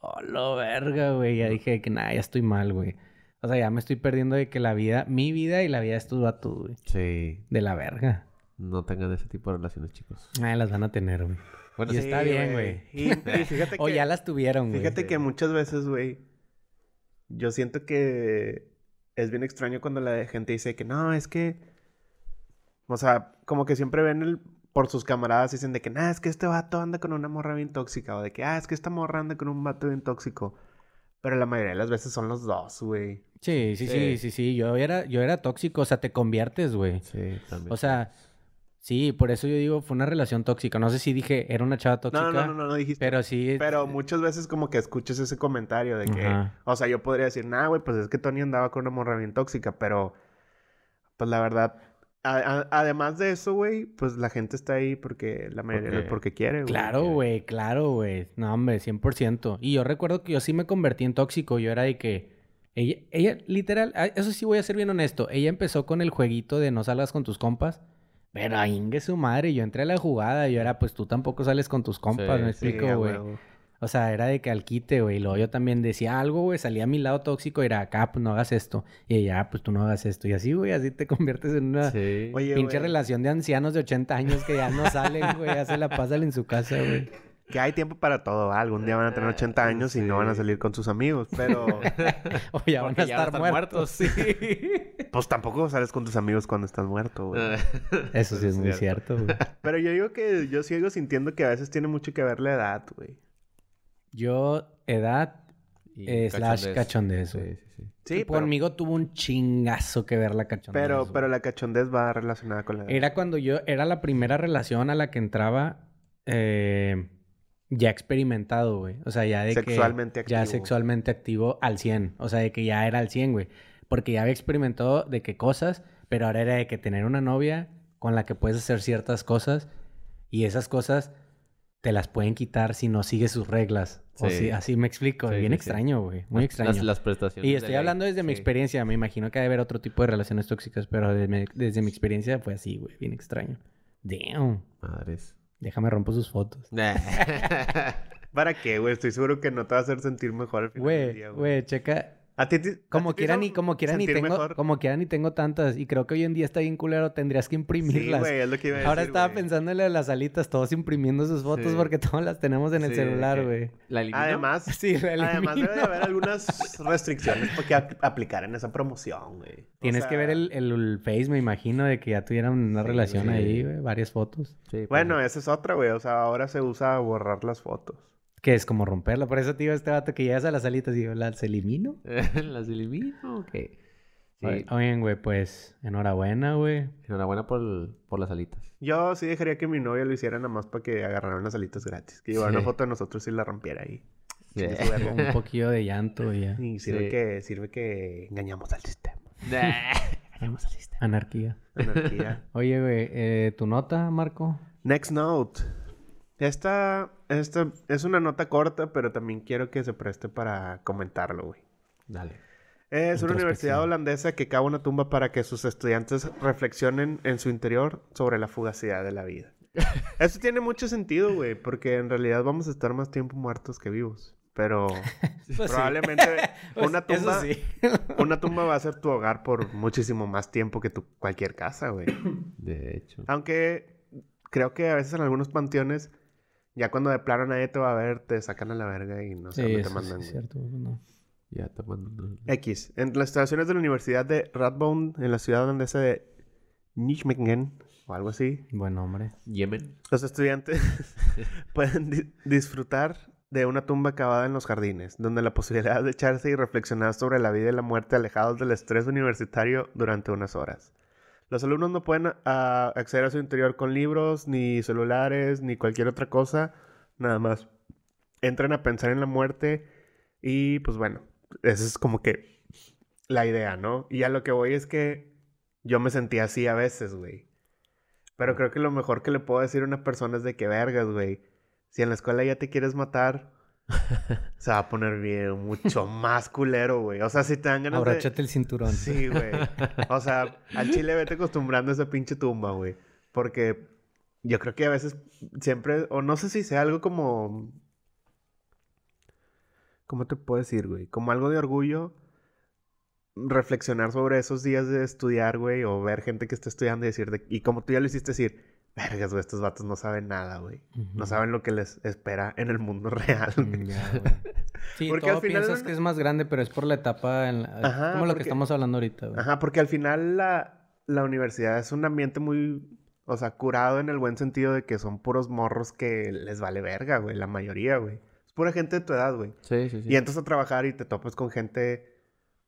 oh, lo verga, güey. Ya dije que, nada, ya estoy mal, güey. O sea, ya me estoy perdiendo de que la vida, mi vida y la vida de estos vatos, güey. Sí, De la verga. no tengan ese tipo de relaciones, chicos. Ay, las van a tener, güey. Bueno, Y sí, está bien, güey. Y, y fíjate O ya las tuvieron, güey. Fíjate que muchas veces, güey, yo siento que es bien extraño cuando la gente dice que no, es que, o sea, como que siempre ven el, por sus camaradas y dicen de que, nah, es que este vato anda con una morra bien tóxica, o de que, ah, es que esta morra anda con un vato bien tóxico. Pero la mayoría de las veces son los dos, güey. Sí, sí, sí, Sí. sí, sí. Yo era, yo era tóxico, o sea, te conviertes, güey. Sí, también. O sea, sí, por eso yo digo, fue una relación tóxica. No sé si dije, era una chava tóxica, No, no, no, no, no dijiste. pero sí. Pero muchas veces como que escuchas ese comentario de que, Ajá. o sea, yo podría decir, nah, güey, pues es que Tony andaba con una morra bien tóxica, pero, pues la verdad, además de eso, güey, pues la gente está ahí porque la mayoría, Porque- porque quiere, güey. Claro, güey, claro, güey. No, hombre, 100%. Y yo recuerdo que yo sí me convertí en tóxico. Yo era de que... Ella, ella, literal, eso sí voy a ser bien honesto. Ella empezó con el jueguito de no salgas con tus compas. Pero a ingue su madre, yo entré a la jugada. Yo era, pues tú tampoco sales con tus compas, Sí, me explico, güey. O sea, era de que al quite, güey. Y luego yo también decía algo, güey. Salía a mi lado tóxico y era acá, pues no hagas esto. Y ella, "Ah, pues tú no hagas esto. Y así, güey, así te conviertes en una Sí. Oye, pinche güey, relación de ancianos de 80 años que ya no salen, güey. Ya se la pasan en su casa, güey. que hay tiempo para todo, ¿va? Algún día van a tener 80 años y no van a salir con sus amigos, pero O ya van a ya estar muertos. sí. pues tampoco sales con tus amigos cuando estás muerto, güey. Eso sí es muy cierto, güey. Pero yo digo que yo sigo sintiendo que a veces tiene mucho que ver la edad, güey. Yo, edad, Y Eh, slash cachondez, güey. Sí, sí, sí. Sí, pero, conmigo tuvo un chingazo que ver la cachondez. pero, güey. pero la cachondez va relacionada con la edad. Era cuando yo... Era la primera relación a la que entraba... eh, ya experimentado, güey. O sea, ya de Sexualmente que... Ya activo. sexualmente activo al 100. O sea, de que ya era al 100, güey. Porque ya había experimentado de qué cosas... Pero ahora era de que tener una novia con la que puedes hacer ciertas cosas... Y esas cosas te las pueden quitar si no sigues sus reglas. O Sí. si, así me explico. Sí, Bien sí, extraño, güey. Muy extraño. Las, las prestaciones. Y estoy hablando desde mi Sí. experiencia. Me imagino que debe haber otro tipo de relaciones tóxicas, pero de mi- desde mi experiencia fue así, güey. Bien extraño. Damn. Madres. Déjame rompo sus fotos. ¿Para qué, güey? Estoy seguro que no te va a hacer sentir mejor al final del Güey, güey, checa. A ti, a Como ti te quiera hizo ni, como quiera ni sentir tengo, mejor. como quiera ni tengo tantas. Y creo que hoy en día está bien culero, tendrías que Sí, imprimirlas. güey, es lo que iba a decir, Ahora estaba güey. pensando en las alitas, todos imprimiendo sus fotos Sí. porque todas las tenemos en el Sí, celular, güey. Además, Sí, la además debe de haber algunas restricciones porque ap- aplicar en esa promoción, güey. O Tienes sea, que ver el, el, el Face, me imagino, de que ya tuvieran una Sí, relación sí. ahí, güey, varias fotos. Sí, pues, Bueno, esa es otra, güey. O sea, ahora se usa borrar las fotos. Que es como romperla. Por eso digo este vato que llegas a las alitas y digo, ¿las elimino? ¿Las elimino o qué? Sí. Oigan, güey, pues, enhorabuena, güey. Enhorabuena por, el- por las alitas. Yo sí dejaría que mi novia lo hiciera nada más para que agarraran las alitas gratis. Que llevara Sí. una foto de nosotros y la rompiera ahí. Sí. Un poquillo de llanto y ya. Y sirve, Sí. que, sirve que engañamos al sistema. Engañamos al sistema. Anarquía. Anarquía. Oye, güey, eh, ¿tu nota, Marco? Next note. Esta, esta es una nota corta, pero también quiero que se preste para comentarlo, güey. Dale. Es una universidad holandesa que cava una tumba para que sus estudiantes reflexionen en su interior sobre la fugacidad de la vida. Eso tiene mucho sentido, güey, porque en realidad vamos a estar más tiempo muertos que vivos. Pero Pues probablemente Pues, una tumba, sí. una tumba va a ser tu hogar por muchísimo más tiempo que tu cualquier casa, güey. De hecho. Aunque creo que a veces en algunos panteones, ya cuando de plano nadie te va a ver, te sacan a la verga y no sé Sí, te eso sí mandan. es cierto. no. Ya te mando. X. En las instalaciones de la Universidad de Radboud, en la ciudad holandesa de Nijmegen, o algo así, Buen hombre. Yemen. los estudiantes pueden di- disfrutar de una tumba cavada en los jardines, donde la posibilidad de echarse y reflexionar sobre la vida y la muerte alejados del estrés universitario durante unas horas. Los alumnos no pueden ah, acceder a su interior con libros, ni celulares, ni cualquier otra cosa, nada más. Entran a pensar en la muerte y pues bueno, esa es como que la idea, ¿no? Y a lo que voy es que yo me sentía así a veces, güey. Pero creo que lo mejor que le puedo decir a una persona es de que vergas, güey. Si en la escuela ya te quieres matar, se va a poner bien, mucho más culero, güey. O sea, si te dan ganas de... Abróchate el cinturón. Sí, güey. O sea, al chile vete acostumbrando a esa pinche tumba, güey. Porque yo creo que a veces siempre, o no sé si sea algo como... ¿Cómo te puedo decir, güey? Como algo de orgullo. Reflexionar sobre esos días de estudiar, güey. O ver gente que está estudiando y decir... de- Y como tú ya lo hiciste decir... Vergas, güey, estos vatos no saben nada, güey. No saben lo que les espera en el mundo real. güey. Mm, güey. Sí, Porque todo al final piensas que es más grande, pero es por la etapa, en la- Ajá, como lo que estamos hablando ahorita, güey. Ajá, porque al final la, la universidad es un ambiente muy, o sea, curado en el buen sentido de que son puros morros que les vale verga, güey, la mayoría, güey. Es pura gente de tu edad, güey. Sí, sí, sí. Y entras a trabajar y te topas con gente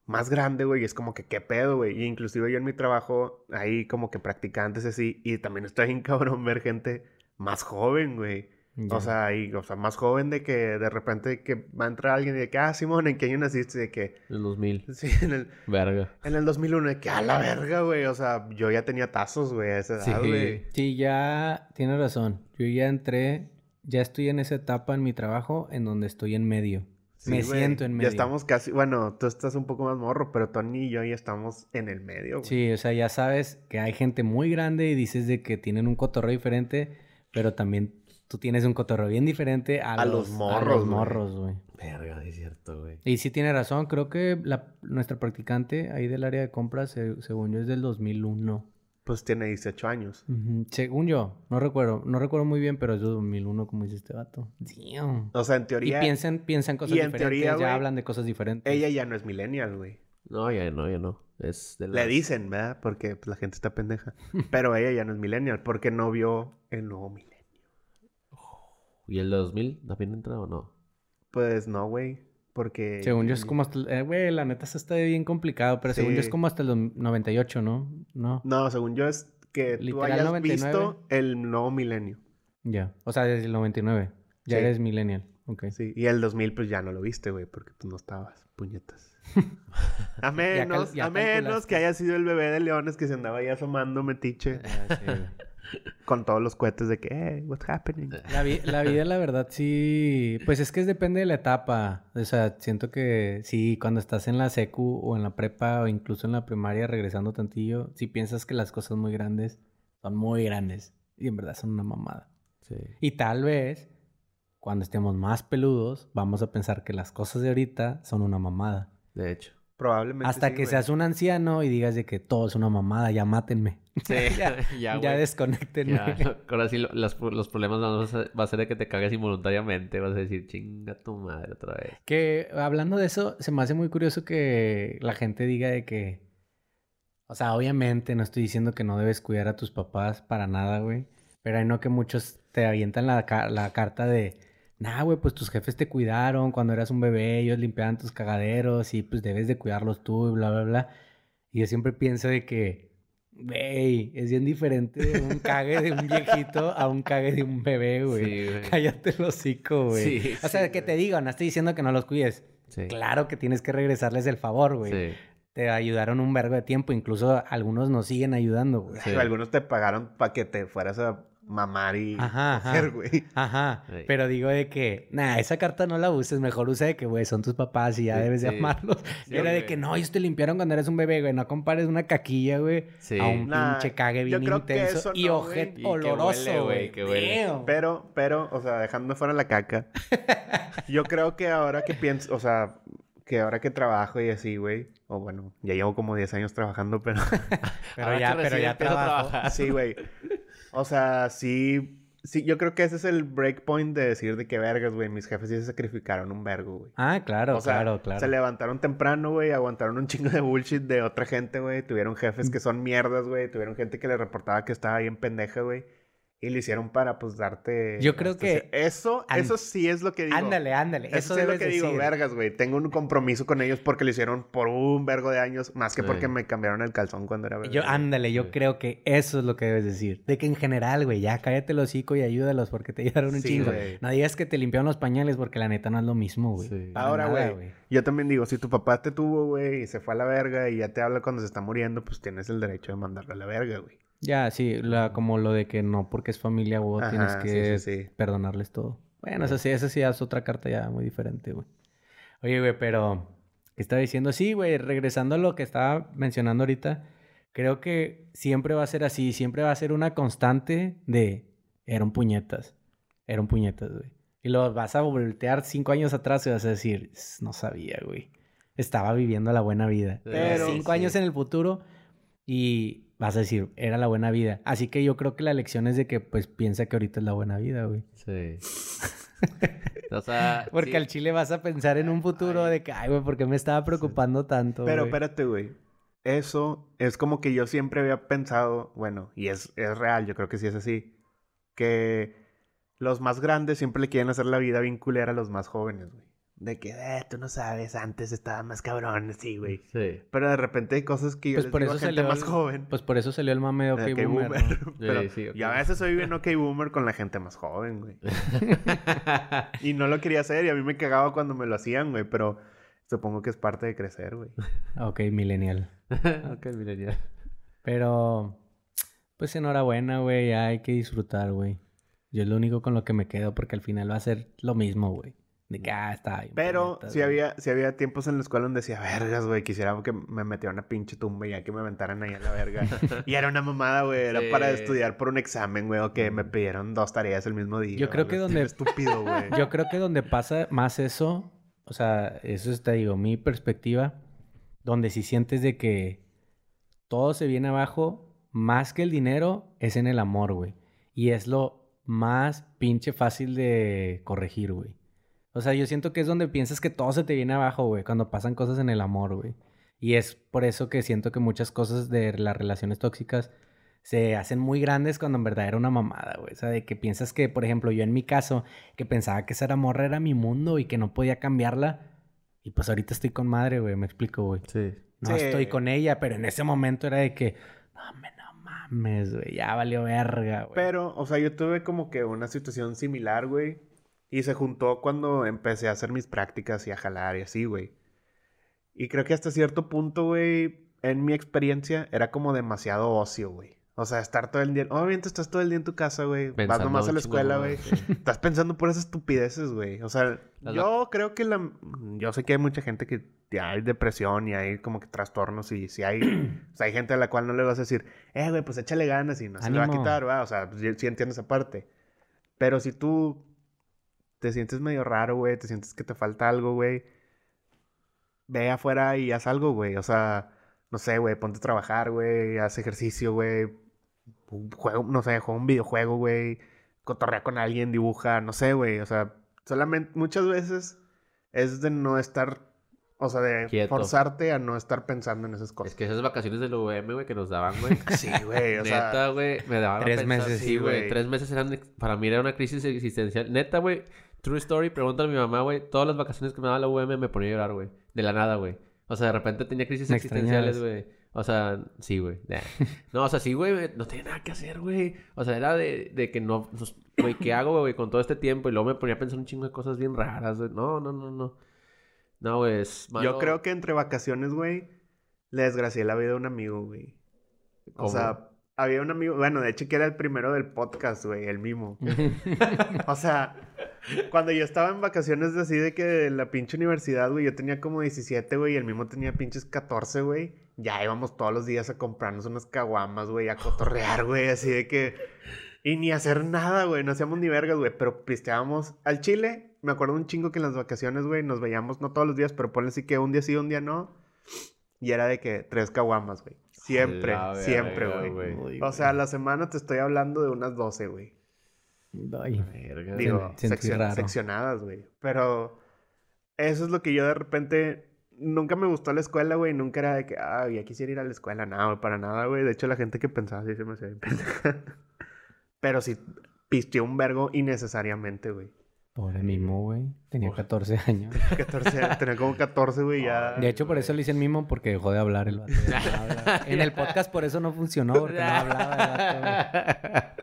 más grande, güey, y es como que qué pedo, güey. Y inclusive yo en mi trabajo, ahí como que practicantes así, y también está bien cabrón ver gente más joven, güey. O sea, y, o sea, más joven de que de repente que va a entrar alguien y de que, ah, Simón, ¿en qué año naciste? De que, En 2000. sí, en el, Verga. en el 2001, de que a la verga, güey. O sea, yo ya tenía tazos, güey, a esa edad, Sí. güey. Sí, ya tienes razón. Yo ya entré, ya estoy en esa etapa en mi trabajo en donde estoy en medio. Sí, Me güey. siento en medio. Ya estamos casi, bueno, tú estás un poco más morro, pero Tony y yo ya estamos en el medio, güey. Sí, o sea, ya sabes que hay gente muy grande y dices de que tienen un cotorreo diferente, pero también tú tienes un cotorreo bien diferente a, A los a morros, los güey. morros, güey. Verga, es cierto, güey. Y sí tiene razón, creo que la, nuestra practicante ahí del área de compras, se- según yo, es del 2001. Pues tiene 18 años. Según yo, no recuerdo, no recuerdo muy bien, pero es de 2001, como dice este vato. Damn. O sea, en Y teoría, piensan, piensan cosas y en diferentes, teoría, ya hablan de cosas diferentes. ella ya no es millennial, güey. No, ya no, ya no. Es de Le las- dicen, ¿verdad? Porque pues, la gente está pendeja. Pero ella ya no es millennial porque no vio el nuevo milenio. ¿Y el de 2000 también entra o no? Pues no, güey. Porque... Según yo es como hasta... eh, Güey, la neta se está bien complicado, pero según yo es como hasta el 98, ¿no? No. No, según yo es que tú Literal, hayas 99. visto el nuevo milenio. Ya. O sea, desde el 99. Ya Sí. eres millennial. Ok. Sí, y el 2000 pues ya no lo viste, güey, porque tú no estabas, puñetas. a menos, ya a menos que haya sido el bebé de leones que se andaba ahí asomando metiche Ya, sí. Con todos los cohetes de que, hey, what's happening? La, vi- la vida, la verdad, sí. Pues es que es depende de la etapa. O sea, siento que sí, cuando estás en la secu o en la prepa o incluso en la primaria, regresando tantillo, si piensas que las cosas muy grandes son muy grandes y en verdad son una mamada. Sí. Y tal vez, cuando estemos más peludos, vamos a pensar que las cosas de ahorita son una mamada. De hecho. Probablemente Hasta sí, que güey. seas un anciano y digas de que todo es una mamada, ya mátenme. Sí, ya, ya. Ya, ahora sí lo- las- los problemas no vas a- va a ser de que te cagues involuntariamente. Vas a decir, chinga tu madre otra vez. Que hablando de eso, se me hace muy curioso que la gente diga de que. O sea, obviamente no estoy diciendo que no debes cuidar a tus papás para nada, güey. Pero hay no que muchos te avientan la, la carta de. Nah, güey, pues tus jefes te cuidaron cuando eras un bebé, ellos limpiaban tus cagaderos y pues debes de cuidarlos tú y bla, bla, bla. Y yo siempre pienso de que, güey, es bien diferente un cague de un viejito a un cague de un bebé, güey. Sí, güey. Cállate el hocico, güey. Sí, o sea, sí, que güey. te digo, no estoy diciendo que no los cuides. Sí. Claro que tienes que regresarles el favor, güey. Sí. Te ayudaron un vergo de tiempo, incluso algunos nos siguen ayudando, güey. Sí. Algunos te pagaron para que te fueras a mamar y Ajá, coger, güey. Ajá, Sí. pero digo de que, nah, esa carta no la uses, mejor usa de que, güey, son tus papás y ya Sí, debes de sí. amarlos. Sí, Era de que, no, ellos te limpiaron cuando eres un bebé, güey, no compares una caquilla, güey, Sí. a un Nah, pinche cague bien intenso y no, Y que oloroso, huele, güey. Pero, pero, o sea, dejando fuera la caca. yo creo que ahora que pienso, o sea, que ahora que trabajo y así, güey. O bueno, ya llevo como 10 años trabajando, pero Pero Ahora ya, pero ya trabajo. trabajar. sí, güey. O sea, sí. Sí, yo creo que ese es el breakpoint de decir de que vergas, güey. Mis jefes sí se sacrificaron un vergo, güey. Ah, claro, O sea, claro, claro. se levantaron temprano, güey, aguantaron un chingo de bullshit de otra gente, güey. Tuvieron jefes que son mierdas, güey. Tuvieron gente que le reportaba que estaba bien pendeja, güey. Y lo hicieron para, pues, darte... Yo creo que- Eso, eso sí es lo que digo. Ándale, ándale, Eso, eso, sí es lo que digo, vergas, güey. Tengo un compromiso con ellos porque lo hicieron por un vergo de años, más que Sí. porque me cambiaron el calzón cuando era bebé. Yo, ándale, yo Sí. creo que eso es lo que debes decir. De que en general, güey, ya cállate el hocico y ayúdalos porque te ayudaron un Sí, chingo. güey. No digas que te limpiaron los pañales porque la neta no es lo mismo, güey. Ahora, güey, yo también digo, si tu papá te tuvo, güey, y se fue a la verga y ya te habla cuando se está muriendo, pues tienes el derecho de mandarlo a la verga, güey. Ya, sí, la, como lo de que no porque es familia, güey, Ajá, tienes que sí, sí, sí. perdonarles todo. Bueno, eso sí, eso sí es otra carta ya muy diferente, güey. Oye, güey, pero... ¿Qué estaba diciendo? Sí, güey, regresando a lo que estaba mencionando ahorita, creo que siempre va a ser así, siempre va a ser una constante de... Eran puñetas, eran puñetas, güey. Y lo vas a voltear cinco años atrás y vas a decir, "S- no sabía, güey. Estaba viviendo la buena vida. Pero- cinco años en el futuro y vas a decir, era la buena vida. Así que yo creo que la lección es de que, pues, piensa que ahorita es la buena vida, güey. Sí. o sea, Porque sí. al chile vas a pensar en un futuro de que, ay, güey, ¿por qué me estaba preocupando tanto? Pero güey?" espérate, güey. Eso es como que yo siempre había pensado, bueno, y es, es real, yo creo que sí es así, que los más grandes siempre le quieren hacer la vida bien culera a los más jóvenes, güey. De que, eh, tú no sabes, antes estaba más cabrón, sí, güey. Sí. Pero de repente hay cosas que yo Pues les por digo eso a gente más el- joven. Pues por eso salió el mame de OK, de Boomer, Boomer. ¿no? Pero Sí, sí, OK yo a veces soy bien OK Boomer con la gente más joven, güey. Y no lo quería hacer y a mí me cagaba cuando me lo hacían, güey. Pero supongo que es parte de crecer, güey. Ok, millennial. ok, millennial. Pero, pues enhorabuena, güey. Hay que disfrutar, güey. Yo es lo único con lo que me quedo porque al final va a ser lo mismo, güey. De que, ah, está bien. Pero puñetas, sí había, sí había tiempos en la escuela donde decía, vergas, güey, quisiera que me metieran una pinche tumba y ya que me aventaran ahí a la verga. y era una mamada, güey, era Sí. para estudiar por un examen, güey, o que me pidieron dos tareas el mismo día. Yo creo que donde- Estúpido, güey. Yo creo que donde pasa más eso, o sea, eso es, te digo, mi perspectiva, donde si sientes de que todo se viene abajo, más que el dinero, es en el amor, güey. Y es lo más pinche fácil de corregir, güey. O sea, yo siento que es donde piensas que todo se te viene abajo, güey, cuando pasan cosas en el amor, güey. Y es por eso que siento que muchas cosas de las relaciones tóxicas se hacen muy grandes cuando en verdad era una mamada, güey. O sea, de que piensas que, por ejemplo, yo en mi caso, que pensaba que esa era morra era mi mundo y que no podía cambiarla. Y pues ahorita estoy con madre, güey, me explico, güey. Sí. No Sí. estoy con ella, pero en ese momento era de que, no, me, no mames, güey, ya valió verga, güey. Pero, o sea, yo tuve como que una situación similar, güey. Y se juntó cuando empecé a hacer mis prácticas y a jalar y así, güey. Y creo que hasta cierto punto, güey, en mi experiencia, era como demasiado ocio, güey. O sea, estar todo el día... Obviamente estás todo el día en tu casa, güey. Vas nomás a la escuela, güey, sí. Estás pensando por esas estupideces, güey. O sea, Las yo creo que la... Yo sé que hay mucha gente que hay depresión y hay como que trastornos y si hay... o sea, hay gente a la cual no le vas a decir, eh, güey, pues échale ganas y no se le va a Ánimo. quitar, ¿va? O sea, pues, yo sí entiendo esa parte. Pero si tú te sientes medio raro, güey, te sientes que te falta algo, güey, ve afuera y haz algo, güey. O sea, no sé, güey, ponte a trabajar, güey, haz ejercicio, güey. Juego, no sé, juega un videojuego, güey. Cotorrea con alguien, dibuja, no sé, güey. O sea, solamente muchas veces es de no estar, o sea, de Quieto. forzarte a no estar pensando en esas Es cosas. que esas vacaciones del UVM, güey, que nos daban, güey. Sí, güey, o sea, Neta, güey, me daban a tres pensar, meses, Sí, sí, güey. Tres meses eran... Para mí era una crisis existencial. Neta, güey. True story. Pregúntale a mi mamá, güey. Todas las vacaciones que me daba la UVM me ponía a llorar, güey. De la nada, güey. O sea, de repente tenía crisis Me existenciales, güey. O sea, sí, güey. Nah. No, o sea, sí, güey. No tenía nada que hacer, güey. O sea, era de, de que no... pues, Güey, ¿qué hago, güey, con todo este tiempo? Y luego me ponía a pensar un chingo de cosas bien raras, güey. No, no, no, no. No, güey, es malo. yo creo que entre vacaciones, güey, le desgracié la vida a un amigo, güey. O ¿Cómo? sea, había un amigo, bueno, de hecho que era el primero del podcast, güey, el mismo. o sea, cuando yo estaba en vacaciones así de que de la pinche universidad, güey, yo tenía como 17, güey, y el mismo tenía pinches 14, güey. Ya íbamos todos los días a comprarnos unas caguamas, güey, a cotorrear, güey, así de que... Y ni hacer nada, güey, no hacíamos ni vergas, güey, pero pisteábamos al chile. Me acuerdo un chingo que en las vacaciones, güey, nos veíamos, no todos los días, pero ponle así que un día sí, un día no. Y era de que tres caguamas, güey. Siempre, la siempre, verga, güey. O sea, a la semana te estoy hablando de unas 12, güey. Ay, Verga, Digo, seccion- raro. seccionadas, güey. Pero eso es lo que yo de repente... Nunca me gustó la escuela, güey. Nunca era de que, ah, ya quisiera ir a la escuela. Nada, güey, para nada, güey. De hecho, la gente que pensaba así se me hacía pendeja. Pero sí pisteó un vergo innecesariamente, güey. Pobre Mimo, güey. Tenía 14 años. 14, tenía como 14, güey, ya. De hecho, por eso le dicen Mimo, porque dejó de hablar el vato. no. En el podcast por eso no funcionó, porque no hablaba el vato.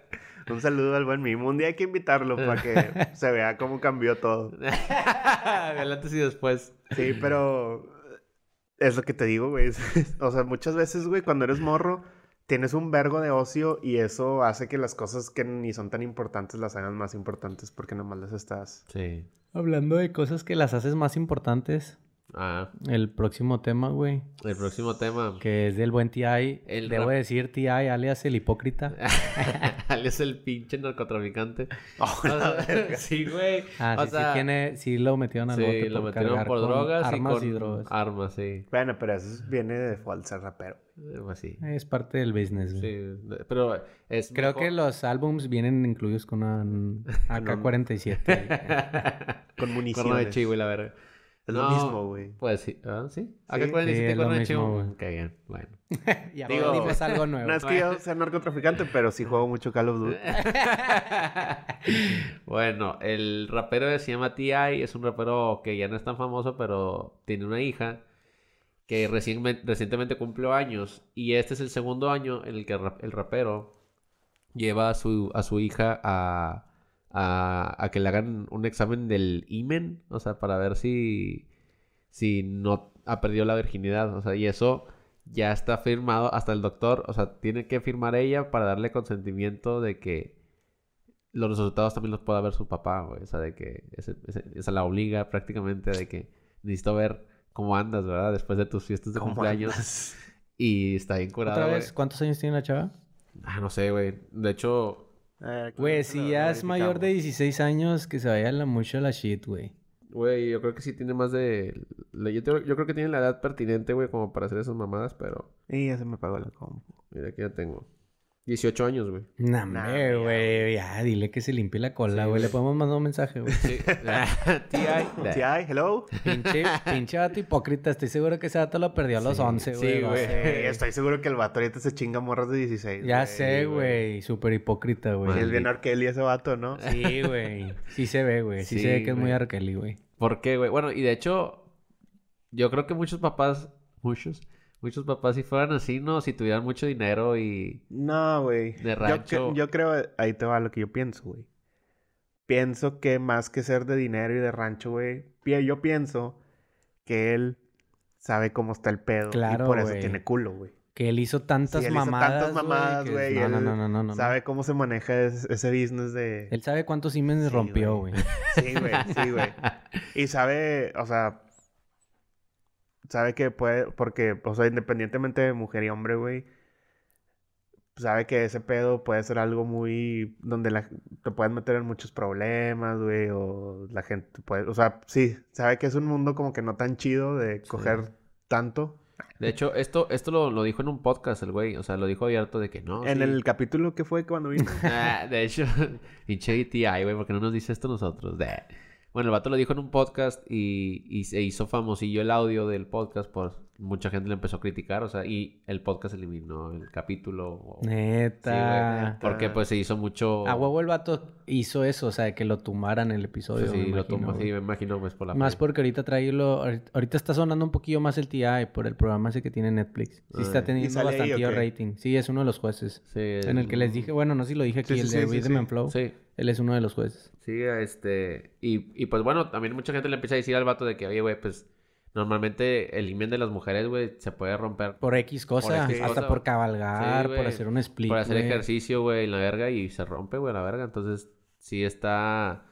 Un saludo al buen Mimo. Un día hay que invitarlo para que se vea cómo cambió todo. El antes y después. Sí, pero es lo que te digo, güey. O sea, muchas veces, güey, cuando eres morro, tienes un vergo de ocio y eso hace que las cosas que ni son tan importantes las hagan más importantes porque nomás las estás. Sí. Hablando de cosas que las haces más importantes, Ah, el próximo tema, güey, el próximo tema. que es del buen TI. El Debo rap- decir TI, alias el hipócrita. Es el pinche narcotraficante. Oh, O sea, sí, güey. Ah, o sí, sea, sí, tiene, sí lo metieron al sí, bote lo por metieron por con drogas armas y con y drogas. armas, sí. Bueno, pero eso viene de ser rapero. Eh, Pues. Es parte del business, güey. Sí, pero es Creo mejor- que los álbums vienen incluidos con una AK-47. Con municiones. Cuerno de chivo y la verga. Es lo No, mismo, güey. Pues sí. ¿Ah, sí? Sí, AK-47 sí, es lo cuerno de mismo, chivo. güey. Qué bien. Bueno. y Digo, aprendimos algo nuevo. No es que yo sea narcotraficante, pero sí juego mucho Call of Duty. bueno, el rapero se llama T.I. Es un rapero que ya no es tan famoso, pero tiene una hija que recién- recientemente cumplió años. Y este es el segundo año en el que el rapero lleva a su, a su hija a, a, a que le hagan un examen del imen. O sea, para ver si, si no ha perdido la virginidad. O sea, y eso ya está firmado hasta el doctor. O sea, tiene que firmar ella para darle consentimiento de que los resultados también los pueda ver su papá, güey. O sea, de que ese, ese- esa la obliga prácticamente de que necesito ver cómo andas, ¿verdad? Después de tus fiestas de ¿Cómo cumpleaños. andas? Y está bien curada, ¿Otra güey. vez? ¿Cuántos años tiene la chava? Ah, no sé, güey. De hecho, Güey, si ya es mayor de verificamos. 16 años, que se vaya la mucho la shit, güey. güey, yo creo que sí tiene más de... Yo, te- yo creo que tiene la edad pertinente, güey, como para hacer esas mamadas, pero... Y ya se me pagó la compu. Mira, aquí ya tengo. 18 años, güey. Nah, Nah, güey. Ya, dile que se limpie la cola, Sí, güey. güey. Le podemos mandar un mensaje, güey. Sí. T.I. Sí, hay, hello. pinche, pinche vato hipócrita. Estoy seguro que ese vato lo perdió a los Sí, 11, sí, güey. güey. Eh, estoy seguro que el vato ahorita se chinga morras de 16. Ya güey. sé, güey. güey. Súper hipócrita, Sí, güey. es bien Arkeli ese vato, ¿no? Sí, güey. Sí se ve, güey. Sí, Sí, se ve que es muy güey. Arkeli, güey. ¿Por qué, güey? Bueno, y de hecho, yo creo que muchos papás, muchos, muchos papás si fueran así, ¿no? Si tuvieran mucho dinero y... No, güey. De Yo, rancho. cre- yo creo, ahí te va lo que yo pienso, güey. Pienso que más que ser de dinero y de rancho, güey, yo pienso que él sabe cómo está el pedo. Claro, y por eso tiene culo, güey. Que él hizo tantas Sí, él hizo mamadas, tantas mamadas, güey, No, no, no, no, no, no. Sabe cómo se maneja es- ese business de... Él sabe cuántos Siemens Sí, rompió, güey. Sí, güey, sí, güey. Y sabe, o sea, sabe que puede, porque, o sea, independientemente de mujer y hombre, güey, sabe que ese pedo puede ser algo muy... donde la, te puedes meter en muchos problemas, güey, o la gente puede... O sea, sí, sabe que es un mundo como que no tan chido de coger tanto. De hecho, esto, esto lo, lo dijo en un podcast el güey. O sea, lo dijo abierto de que no. en sí. el capítulo que fue cuando vino. Ah, de hecho, pinche TI, güey, porque no nos dice esto nosotros. De- Bueno, el vato lo dijo en un podcast y, y se hizo famosillo el audio del podcast, pues mucha gente le empezó a criticar, o sea, y el podcast eliminó el capítulo. o- Sí, Neta. güey, porque pues se hizo mucho... A huevo el vato hizo eso, o sea, que lo tumbaran el episodio. Sí, me lo imagino, sí, me imagino, pues por la Más fe. porque ahorita traerlo, ahorita está sonando un poquillo más el TI por el programa ese que tiene Netflix. Sí Ah, está ¿y teniendo bastante rating. Sí, es uno de los jueces. Sí, En el que les dije, bueno, no sé si lo dije aquí, Sí, el sí, de sí, sí, Rhythm sí. and Flow. Sí, Él es uno de los jueces. sí, este... Y, y pues bueno, también mucha gente le empieza a decir al vato de que, oye, güey, pues... Normalmente el imen de las mujeres, güey, se puede romper Por X cosa, X hasta cosa. por cabalgar, Sí, por hacer un split. por hacer ejercicio, güey, en la verga y se rompe, güey, la verga. Entonces, sí está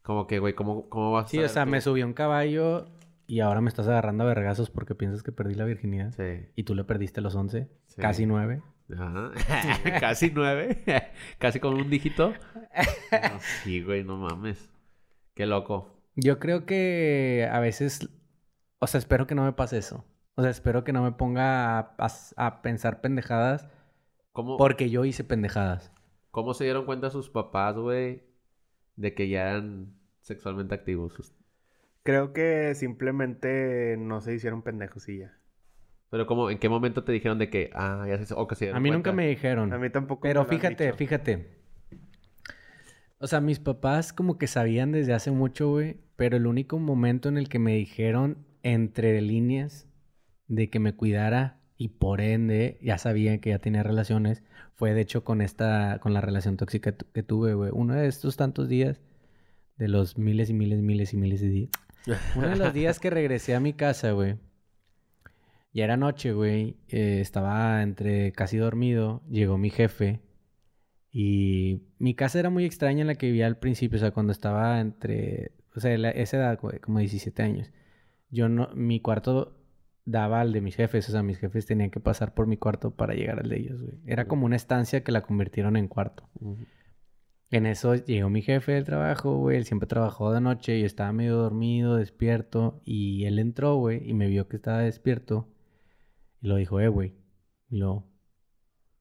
como que, güey, ¿cómo, cómo vas a Sí, o sea, me subí a un caballo y ahora me estás agarrando a vergazos porque piensas que perdí la virginidad. Sí. Y tú le perdiste los 11, Sí. casi 9. Ajá. Casi nueve. Casi con un dígito. No, sí, güey, no mames. Qué loco. Yo creo que a veces, o sea, espero que no me pase eso. O sea, espero que no me ponga a, a- a pensar pendejadas ¿Cómo, porque yo hice pendejadas. ¿Cómo se dieron cuenta sus papás, güey, de que ya eran sexualmente activos? Creo que simplemente no se hicieron pendejos y ya. Pero ¿cómo, ¿en qué momento te dijeron de que, ah, ya se... O que se A mí nunca me dijeron. A mí tampoco me Pero han fíjate, dicho. fíjate. O sea, mis papás como que sabían desde hace mucho, güey. Pero el único momento en el que me dijeron entre líneas de que me cuidara y por ende ya sabían que ya tenía relaciones fue de hecho con esta, con la relación tóxica que tuve, güey. Uno de estos tantos días, de los miles y miles, miles y miles de días. Uno de los días que regresé a mi casa, güey. Ya era noche, güey. eh, estaba entre casi dormido. Llegó mi jefe. Y mi casa era muy extraña en la que vivía al principio. O sea, cuando estaba entre... O sea, la- esa edad, güey, como 17 años. Yo no... Mi cuarto daba al de mis jefes. O sea, mis jefes tenían que pasar por mi cuarto para llegar al de ellos, güey. Era como una estancia que la convirtieron en cuarto. En eso llegó mi jefe del trabajo, güey. Él siempre trabajó de noche. Yo estaba medio dormido, despierto. Y él entró, güey, y me vio que estaba despierto. Y lo dijo, eh, güey. Y luego,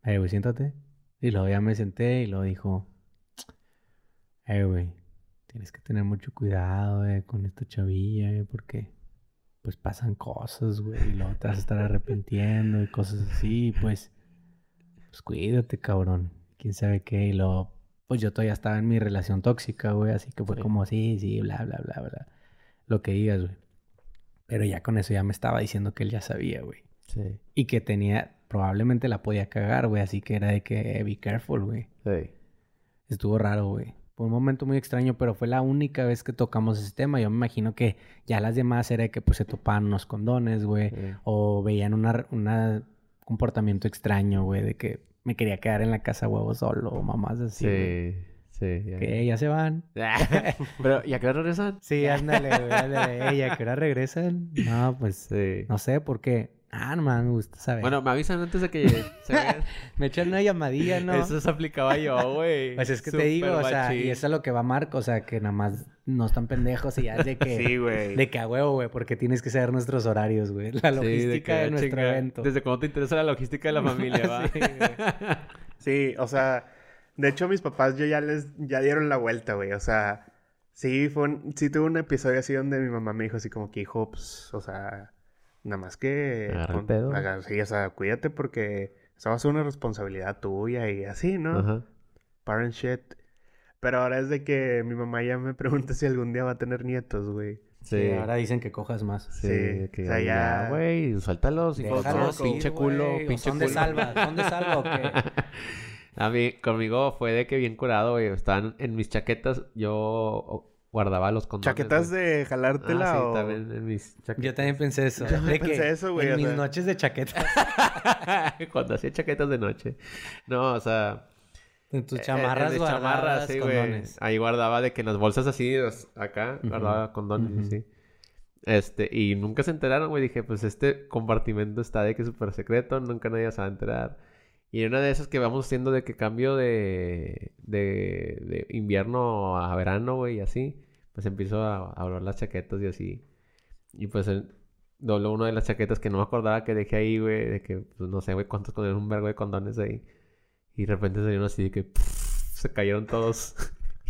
eh, güey, siéntate. Y luego ya me senté y lo dijo, eh, güey, tienes que tener mucho cuidado, eh, con esta chavilla, eh, porque pues pasan cosas, güey. Y luego te vas a estar arrepintiendo y cosas así. Pues, pues cuídate, cabrón. Quién sabe qué. Y luego, pues yo todavía estaba en mi relación tóxica, güey. Así que fue Sí. como, sí, sí, bla, bla, bla, bla. Lo que digas, güey. Pero ya con eso ya me estaba diciendo que él ya sabía, güey. Sí. Y que tenía, probablemente la podía cagar, güey. Así que era de que, be careful, güey. Sí. Estuvo raro, güey. Fue un momento muy extraño, pero fue la única vez que tocamos ese tema. Yo me imagino que ya las demás era de que pues se topaban unos condones, güey. Sí. O veían una, una comportamiento extraño, güey, de que me quería quedar en la casa huevo solo o mamás así. Sí. Sí. ya. Que ya se van. Pero, ¿y a qué hora regresan? Sí, ándale, güey. Ándale. Ey, ¿a qué hora regresan? No, pues Sí. no sé por qué. Ah, no me gusta saber. Bueno, me avisan antes de que se vean. me echan una llamadilla, ¿no? Eso se aplicaba yo, güey. Pues es que te digo, o sea, y eso es lo que va Marco, o sea, que nada más no están pendejos y ya es de que... Sí, güey. De que a huevo, güey, porque tienes que saber nuestros horarios, güey. La logística de, nuestro evento. Desde cuándo te interesa la logística de la familia, va. Sí. Sí, o sea, de hecho mis papás yo ya les, ya dieron la vuelta, güey. O sea, sí fue un, sí tuve un episodio así donde mi mamá me dijo así como que, hijo, pues, o sea, nada más que... Agarra el pedo. sí, o sea, cuídate porque eso va a ser una responsabilidad tuya y así, ¿no? Ajá. Parent shit. Pero ahora es de que mi mamá ya me pregunta si algún día va a tener nietos, güey. Sí, ahora dicen que cojas más. Sí, Sí, que o sea, ya, güey, suéltalos, ir, pinche culo, pinche ¿Son de culo. salva? ¿Son de salva o qué? A mí, conmigo fue de que bien curado, güey. Estaban en mis chaquetas, yo guardaba los condones. ¿Chaquetas güey. de jalártela Ah, sí, o...? también en mis chaquetas. Yo también pensé eso. Yo De pensé que eso, güey, En mis sea. noches de chaqueta. Cuando hacía chaquetas de noche. No, o sea... En tus eh, chamarras guardadas chamarras, sí, güey. condones. Ahí guardaba de que en las bolsas así, los- acá, guardaba condones así. Este, y nunca se enteraron, güey. Dije, pues este compartimento está de que es súper secreto, nunca nadie se va a enterar. Y en una de esas que vamos haciendo de que cambio de, de, invierno a verano, güey, y así, pues empiezo a, a doblar las chaquetas y así. Y pues dobló una de las chaquetas que no me acordaba que dejé ahí, güey, de que, pues no sé, güey, cuántos condones, un vergo de condones ahí. Y de repente salieron así de que se cayeron todos.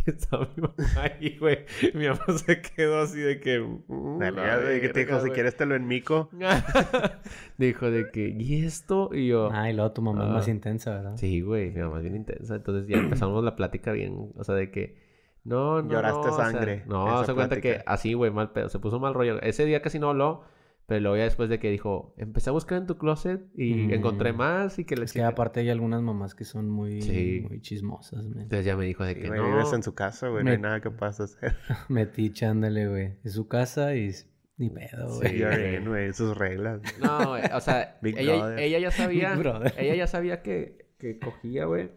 Y estaba mi mamá ahí, güey. Mi mamá se quedó así de que. "Mm, Dale, la güey, que te dijo, verga, si güey". quieres te lo enmico. Dijo de que, ¿y esto? Y yo, Ah, y luego tu mamá es Ah. más intensa, ¿verdad? sí, güey, mi mamá es bien intensa. Entonces ya empezamos la plática bien, o sea, de que, no, no, Lloraste no, o sea, sangre, no, se cuenta que así, güey, mal pedo. Se puso mal rollo. Ese día casi no habló, pero luego ya después de que dijo, empecé a buscar en tu closet y Mm. encontré más y que le Es que aparte hay algunas mamás que son muy, Sí. muy chismosas, men. Entonces ya me dijo de Sí, que güey, no. Vives en su casa, güey. No hay Me- nada que puedas hacer. Metiche, ándale, güey. Es su casa y ni pedo, Sí, güey. You're güey. Sus reglas. No, güey, o sea, Big ella, ella ya sabía, ella ya sabía que, que cogía, güey.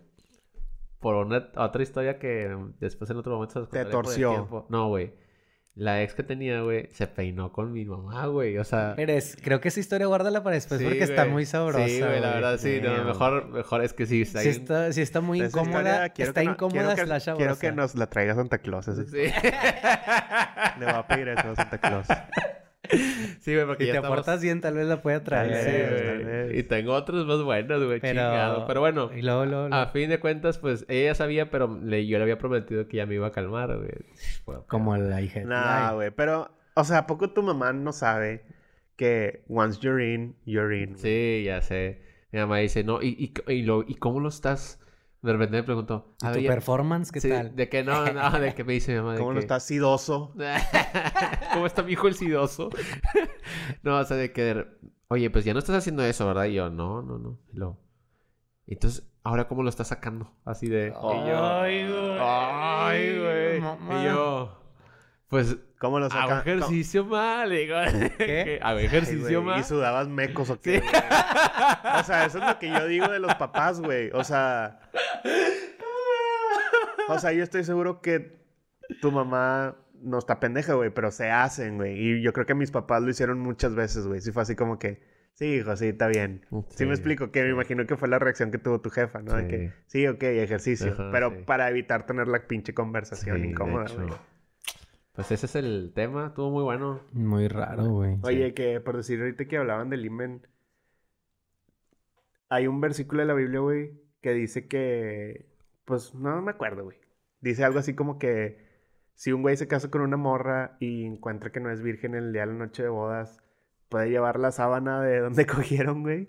Por una otra historia que después en otro momento se Te contaré por el torció. No, güey. La ex que tenía, güey, se peinó con mi mamá, güey. O sea, Pero es- creo que esa historia guárdala para después sí, porque está muy sabrosa. Sí, güey, la verdad, sí. no, mejor, mejor es que sí. Está Sí está, sí está muy incómoda. historia, está que no- incómoda quiero que, slash quiero que nos la traiga Santa Claus. así. Sí. Le va a pedir eso a Santa Claus. Sí, güey, porque Si te estamos... portas bien, tal vez la pueda traer. Güey. Y tengo otros más buenos, güey, Pero... chingado. Pero bueno, Y luego, luego, a fin de cuentas, pues, ella sabía, pero le- yo le había prometido que ya me iba a calmar, güey. Bueno, Como la hija. Nah, güey. Pero, o sea, ¿a poco tu mamá no sabe que once you're in, you're in? güey? Sí, ya sé. Mi mamá dice, no, ¿y, y, y, lo, ¿y cómo lo estás? De repente me preguntó, ¿Y a tu performance qué sí, tal? de que no, no, de que me dice mi mamá. ¿Cómo lo que- estás sidoso? ¿Cómo está mi hijo el sidoso? no, o sea, de que, oye, pues ya no estás haciendo eso, ¿verdad? Y yo, no, no, no. Y luego, entonces, ¿ahora cómo lo estás sacando? Así de... y yo, Ay, güey. Ay, güey. Y yo, pues, ¿Cómo lo hago ejercicio mal. Digo, ¿Qué? Hago ejercicio ¿Y mal. sudabas mecos o qué? O sea, eso es lo que yo digo de los papás, güey. O sea... O sea, yo estoy seguro que tu mamá no está pendeja, güey, pero se hacen, güey. Y yo creo que mis papás lo hicieron muchas veces, güey. Sí fue así como que, sí, hijo, sí, está bien. Sí, Sí, me explico, que me imagino que fue la reacción que tuvo tu jefa, ¿no? De Sí. que, sí, ok, ejercicio. Ajá, pero sí. para evitar tener la pinche conversación Sí, de incómoda, hecho. güey. Pues ese es el tema. Estuvo muy bueno. Muy raro, güey. Oye, que por decir ahorita que hablaban del imen, hay un versículo de la Biblia, güey, que dice que, pues no me acuerdo, güey. Dice algo así como que si un güey se casa con una morra y encuentra que no es virgen el día de la noche de bodas, puede llevar la sábana de donde cogieron, güey,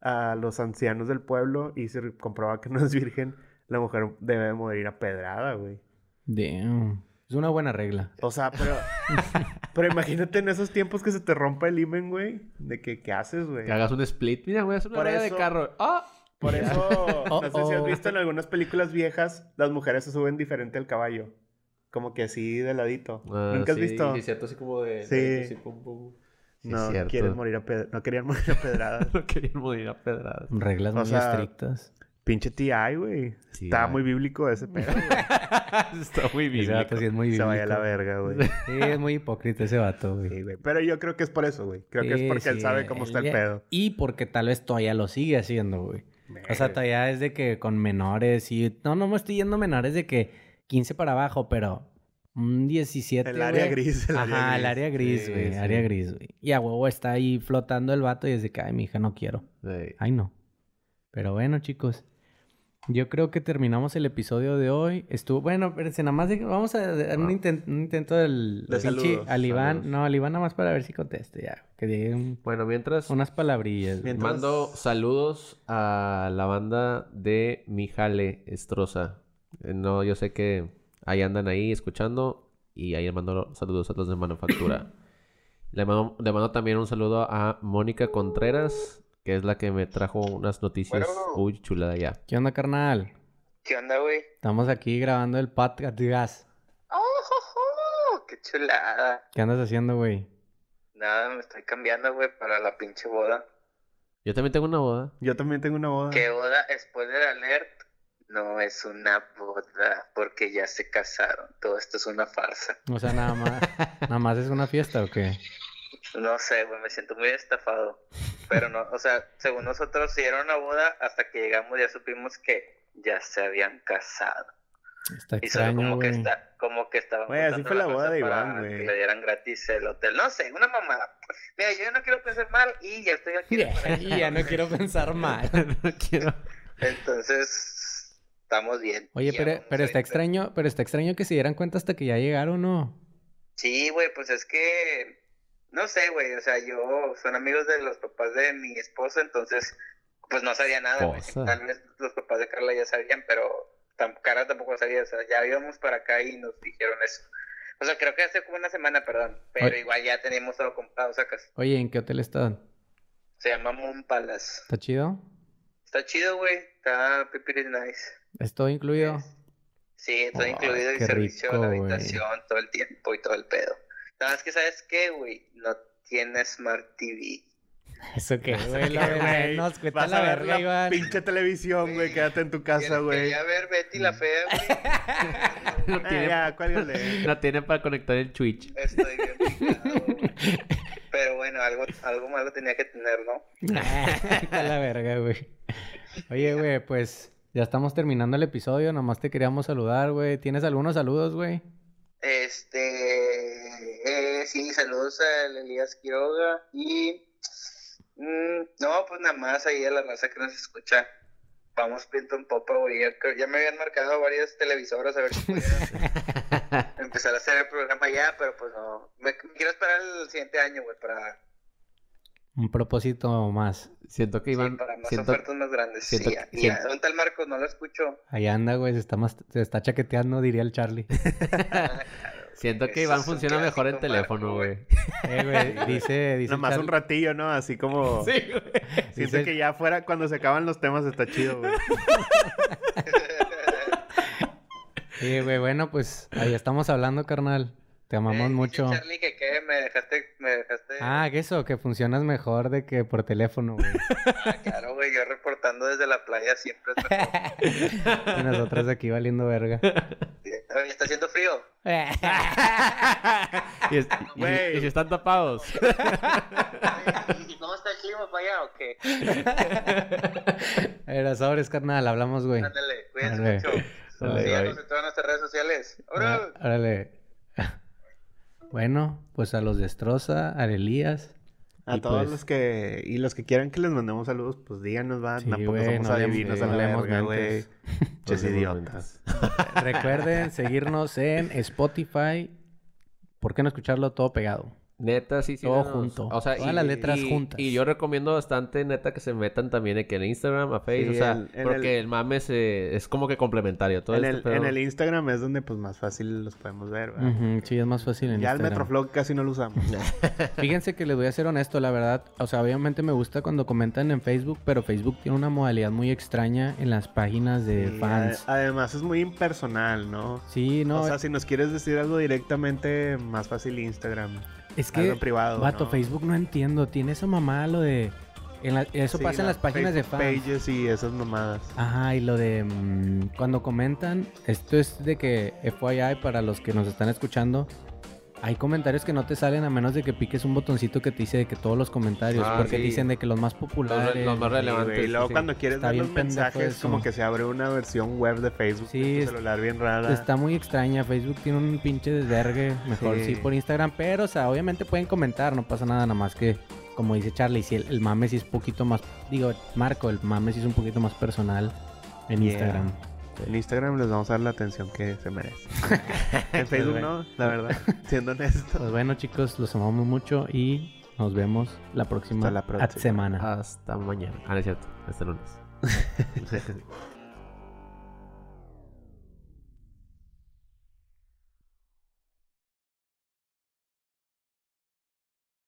a los ancianos del pueblo y si comprueba que no es virgen, la mujer debe morir a pedrada, güey. Damn. Es una buena regla. O sea, pero. pero imagínate en esos tiempos que se te rompa el imen, güey. De que, ¿qué haces, güey? Que hagas un split. Mira, voy a hacer una Por rueda de eso- carro. ¡Ah! Por eso, no sé si has Oh, oh. visto en algunas películas viejas, las mujeres se suben diferente al caballo. Como que así de ladito. Ah, ¿Nunca has sí, visto? Sí, cierto, así como de... Sí. de- así, pum, pum. Sí, no, morir a ped- no querían morir a pedradas. No querían morir a pedradas. Reglas O muy sea, estrictas. Pinche TI, güey. Sí, Está ay. muy bíblico ese pedo, güey. Está muy Ese bíblico. vato sí es muy Se vaya a la bíblico. verga, güey. Sí, es muy hipócrita ese vato, güey. Sí, güey. Pero yo creo que es por eso, güey. Creo que es Sí, porque él sabe cómo está el él- pedo. Y porque tal vez todavía lo sigue haciendo, güey. O sea, todavía es de que con menores y... No, no me estoy yendo menores de que 15 para abajo, pero un 17, El área gris, el área Ajá, el área gris, Sí, güey. sí. Área gris, güey. Y a huevo está ahí flotando el vato y es de que, ay, mi hija, no quiero. Sí. Ay, no. Pero bueno, chicos. Yo creo que terminamos el episodio de hoy. Estuvo... Bueno, espérense, nada más. Vamos a dar un, Ah. inten- un intento del... De saludos, Al Iván. saludos. No, al Iván nada más para ver si conteste ya. Que diga un- Bueno, mientras... unas palabrillas. Mientras- Mando saludos a la banda de Mijale Estroza. Eh, No, yo sé que ahí andan ahí escuchando y ahí mando saludos a los de Manufactura. Le mando, le mando también un saludo a Mónica Contreras, que es la que me trajo unas noticias. Bueno. Uy, chulada ya. ¿Qué onda, carnal? ¿Qué onda, güey? Estamos aquí grabando el podcast de gas. ¡Oh, jo, jo! ¡Qué chulada! ¿Qué andas haciendo, güey? Nada, me estoy cambiando, güey, para la pinche boda. Yo también tengo una boda. Yo también tengo una boda. ¿Qué boda? Spoiler alert. No es una boda, porque ya se casaron. Todo esto es una farsa. O sea, nada más, nada más es una fiesta o qué? No sé, güey, me siento muy estafado. Pero no, o sea, según nosotros sí era una boda, hasta que llegamos ya supimos que ya se habían casado. Está Y solo extraño, como que está, como que estaban Güey, así fue la boda de para Iván, güey. Que le dieran gratis el hotel. No sé, una mamada. Mira, yo no quiero pensar mal y ya estoy aquí. Y ya no quiero pensar mal. no quiero. Entonces, estamos bien. Oye, pero, pero está extraño, pero está extraño que se dieran cuenta hasta que ya llegaron, ¿no? Sí, güey, pues es que, no sé, güey, o sea, yo, son amigos de los papás de mi esposa, entonces, pues no sabía nada. Tal vez los papás de Carla ya sabían, pero Carla tampoco sabía, o sea, ya íbamos para acá y nos dijeron eso. O sea, creo que hace como una semana, perdón, pero Oye. igual ya teníamos todo comprado, sacas. Oye, ¿en qué hotel están? Se llama Moon Palace. ¿Está chido? Está chido, güey, está pipiris nice. ¿Es todo incluido? Sí, todo Ay, incluido y qué servicio rico, la habitación todo el tiempo y todo el pedo. Nada más que, ¿sabes qué, güey? No tiene Smart TV. ¿Eso qué, güey? Lo Güey, de menos, cuesta vas la a ver verga, la Iván. pinche televisión, güey. Quédate en tu casa, güey. Quería ver Betty la fea, güey. No Ah, tiene, ya, cuélgale. no tiene para conectar el Twitch. Estoy bien picado, güey. Pero bueno, algo, algo malo tenía que tener, ¿no? A la verga, güey. Oye, güey, pues ya estamos terminando el episodio. Nomás te queríamos saludar, güey. ¿Tienes algunos saludos, güey? Este, eh, sí, saludos al Elías Quiroga y mm, no, pues nada más ahí a la raza que nos escucha. Vamos viento en popa, güey. Ya, me habían marcado varias televisoras a ver si podía empezar a hacer el programa ya, pero pues no. Me, me quiero esperar el siguiente año, güey, para, Un propósito más. Siento que sí, Iván. para más siento, ofertas más grandes. siento sí, que- ya, ¿Dónde está el Marcos? No lo escucho. Ahí anda, güey. Se está, más- se está chaqueteando, diría el Charlie. siento que Iván funciona mejor en teléfono, güey. Eh, güey. Dice, dice Nomás un ratillo, ¿no? Así como... Sí, güey. Siento dice- que ya fuera, cuando se acaban los temas, está chido, güey. Sí, güey. Bueno, pues ahí estamos hablando, carnal. Te amamos Eh, dice mucho. Charlie que qué, me dejaste, me dejaste. Ah, que eso, que funcionas mejor de que por teléfono, güey. Ah, claro, güey, yo reportando desde la playa siempre es mejor. y nosotros aquí valiendo verga. Oye, ¿Está haciendo frío? Y, es- y- Güey. y si están tapados. ¿Y cómo está el clima para allá o qué? Era sobres, carnal. Hablamos, güey. Ándale, cuídense mucho. Síganos en todas nuestras redes sociales. Ah, ¡Órale! Órale. Bueno, pues a los destroza, a Elías. A Y todos pues- los que... Y los que quieran que les mandemos saludos, pues díganos, va. Sí, Tampoco güey, somos no adivinos a no la verga, güey. Ches leemos idiotas. Recuerden seguirnos en Spotify. ¿Por qué no escucharlo todo pegado? Neta, sí, sí. Todo junto. O sea, Todas las letras y- juntas. Y yo recomiendo bastante, neta, que se metan también aquí en Instagram, a Facebook. Sí, o sea, porque el- el, mame se- es como que complementario. Todo En este el, en el Instagram es donde pues más fácil los podemos ver, sí, es más fácil en Ya el Instagram. Metroflog casi no lo usamos. Fíjense que les voy a ser honesto, la verdad. O sea, obviamente me gusta cuando comentan en Facebook, pero Facebook tiene una modalidad muy extraña en las páginas de Sí, fans. ade- además es muy impersonal, ¿no? Sí, no, o sea, si nos quieres decir algo directamente, más fácil Instagram. Es algo que, en privado, vato, ¿no? Facebook no entiendo. Tiene esa mamá lo de... en la- eso Sí, pasa en la las páginas de Facebook fans. Pages y esas mamadas. Ajá, y lo de mm, cuando comentan, esto es de que FYI para los que nos están escuchando, hay comentarios que no te salen a menos de que piques un botoncito que te dice de que todos los comentarios, Ah, porque sí. dicen de que los más Los, populares. re- los más relevantes. Y luego sí. cuando quieres Está ver los mensajes, como que se abre una versión web de Facebook Sí, tu celular bien rara. Está muy extraña, Facebook tiene un pinche desvergue, mejor sí. Sí. por Instagram, pero o sea, obviamente pueden comentar, no pasa nada, nada más que como dice Charlie, si el, el mame sí es poquito más, digo, Marco, el mame sí es un poquito más personal en Yeah. Instagram. En Instagram les vamos a dar la atención que se merece. en Facebook no, la verdad, siendo honesto. Pues bueno, chicos, los amamos mucho y nos vemos la próxima, Hasta la próxima. semana. Hasta mañana. Ah, no es cierto. Hasta lunes.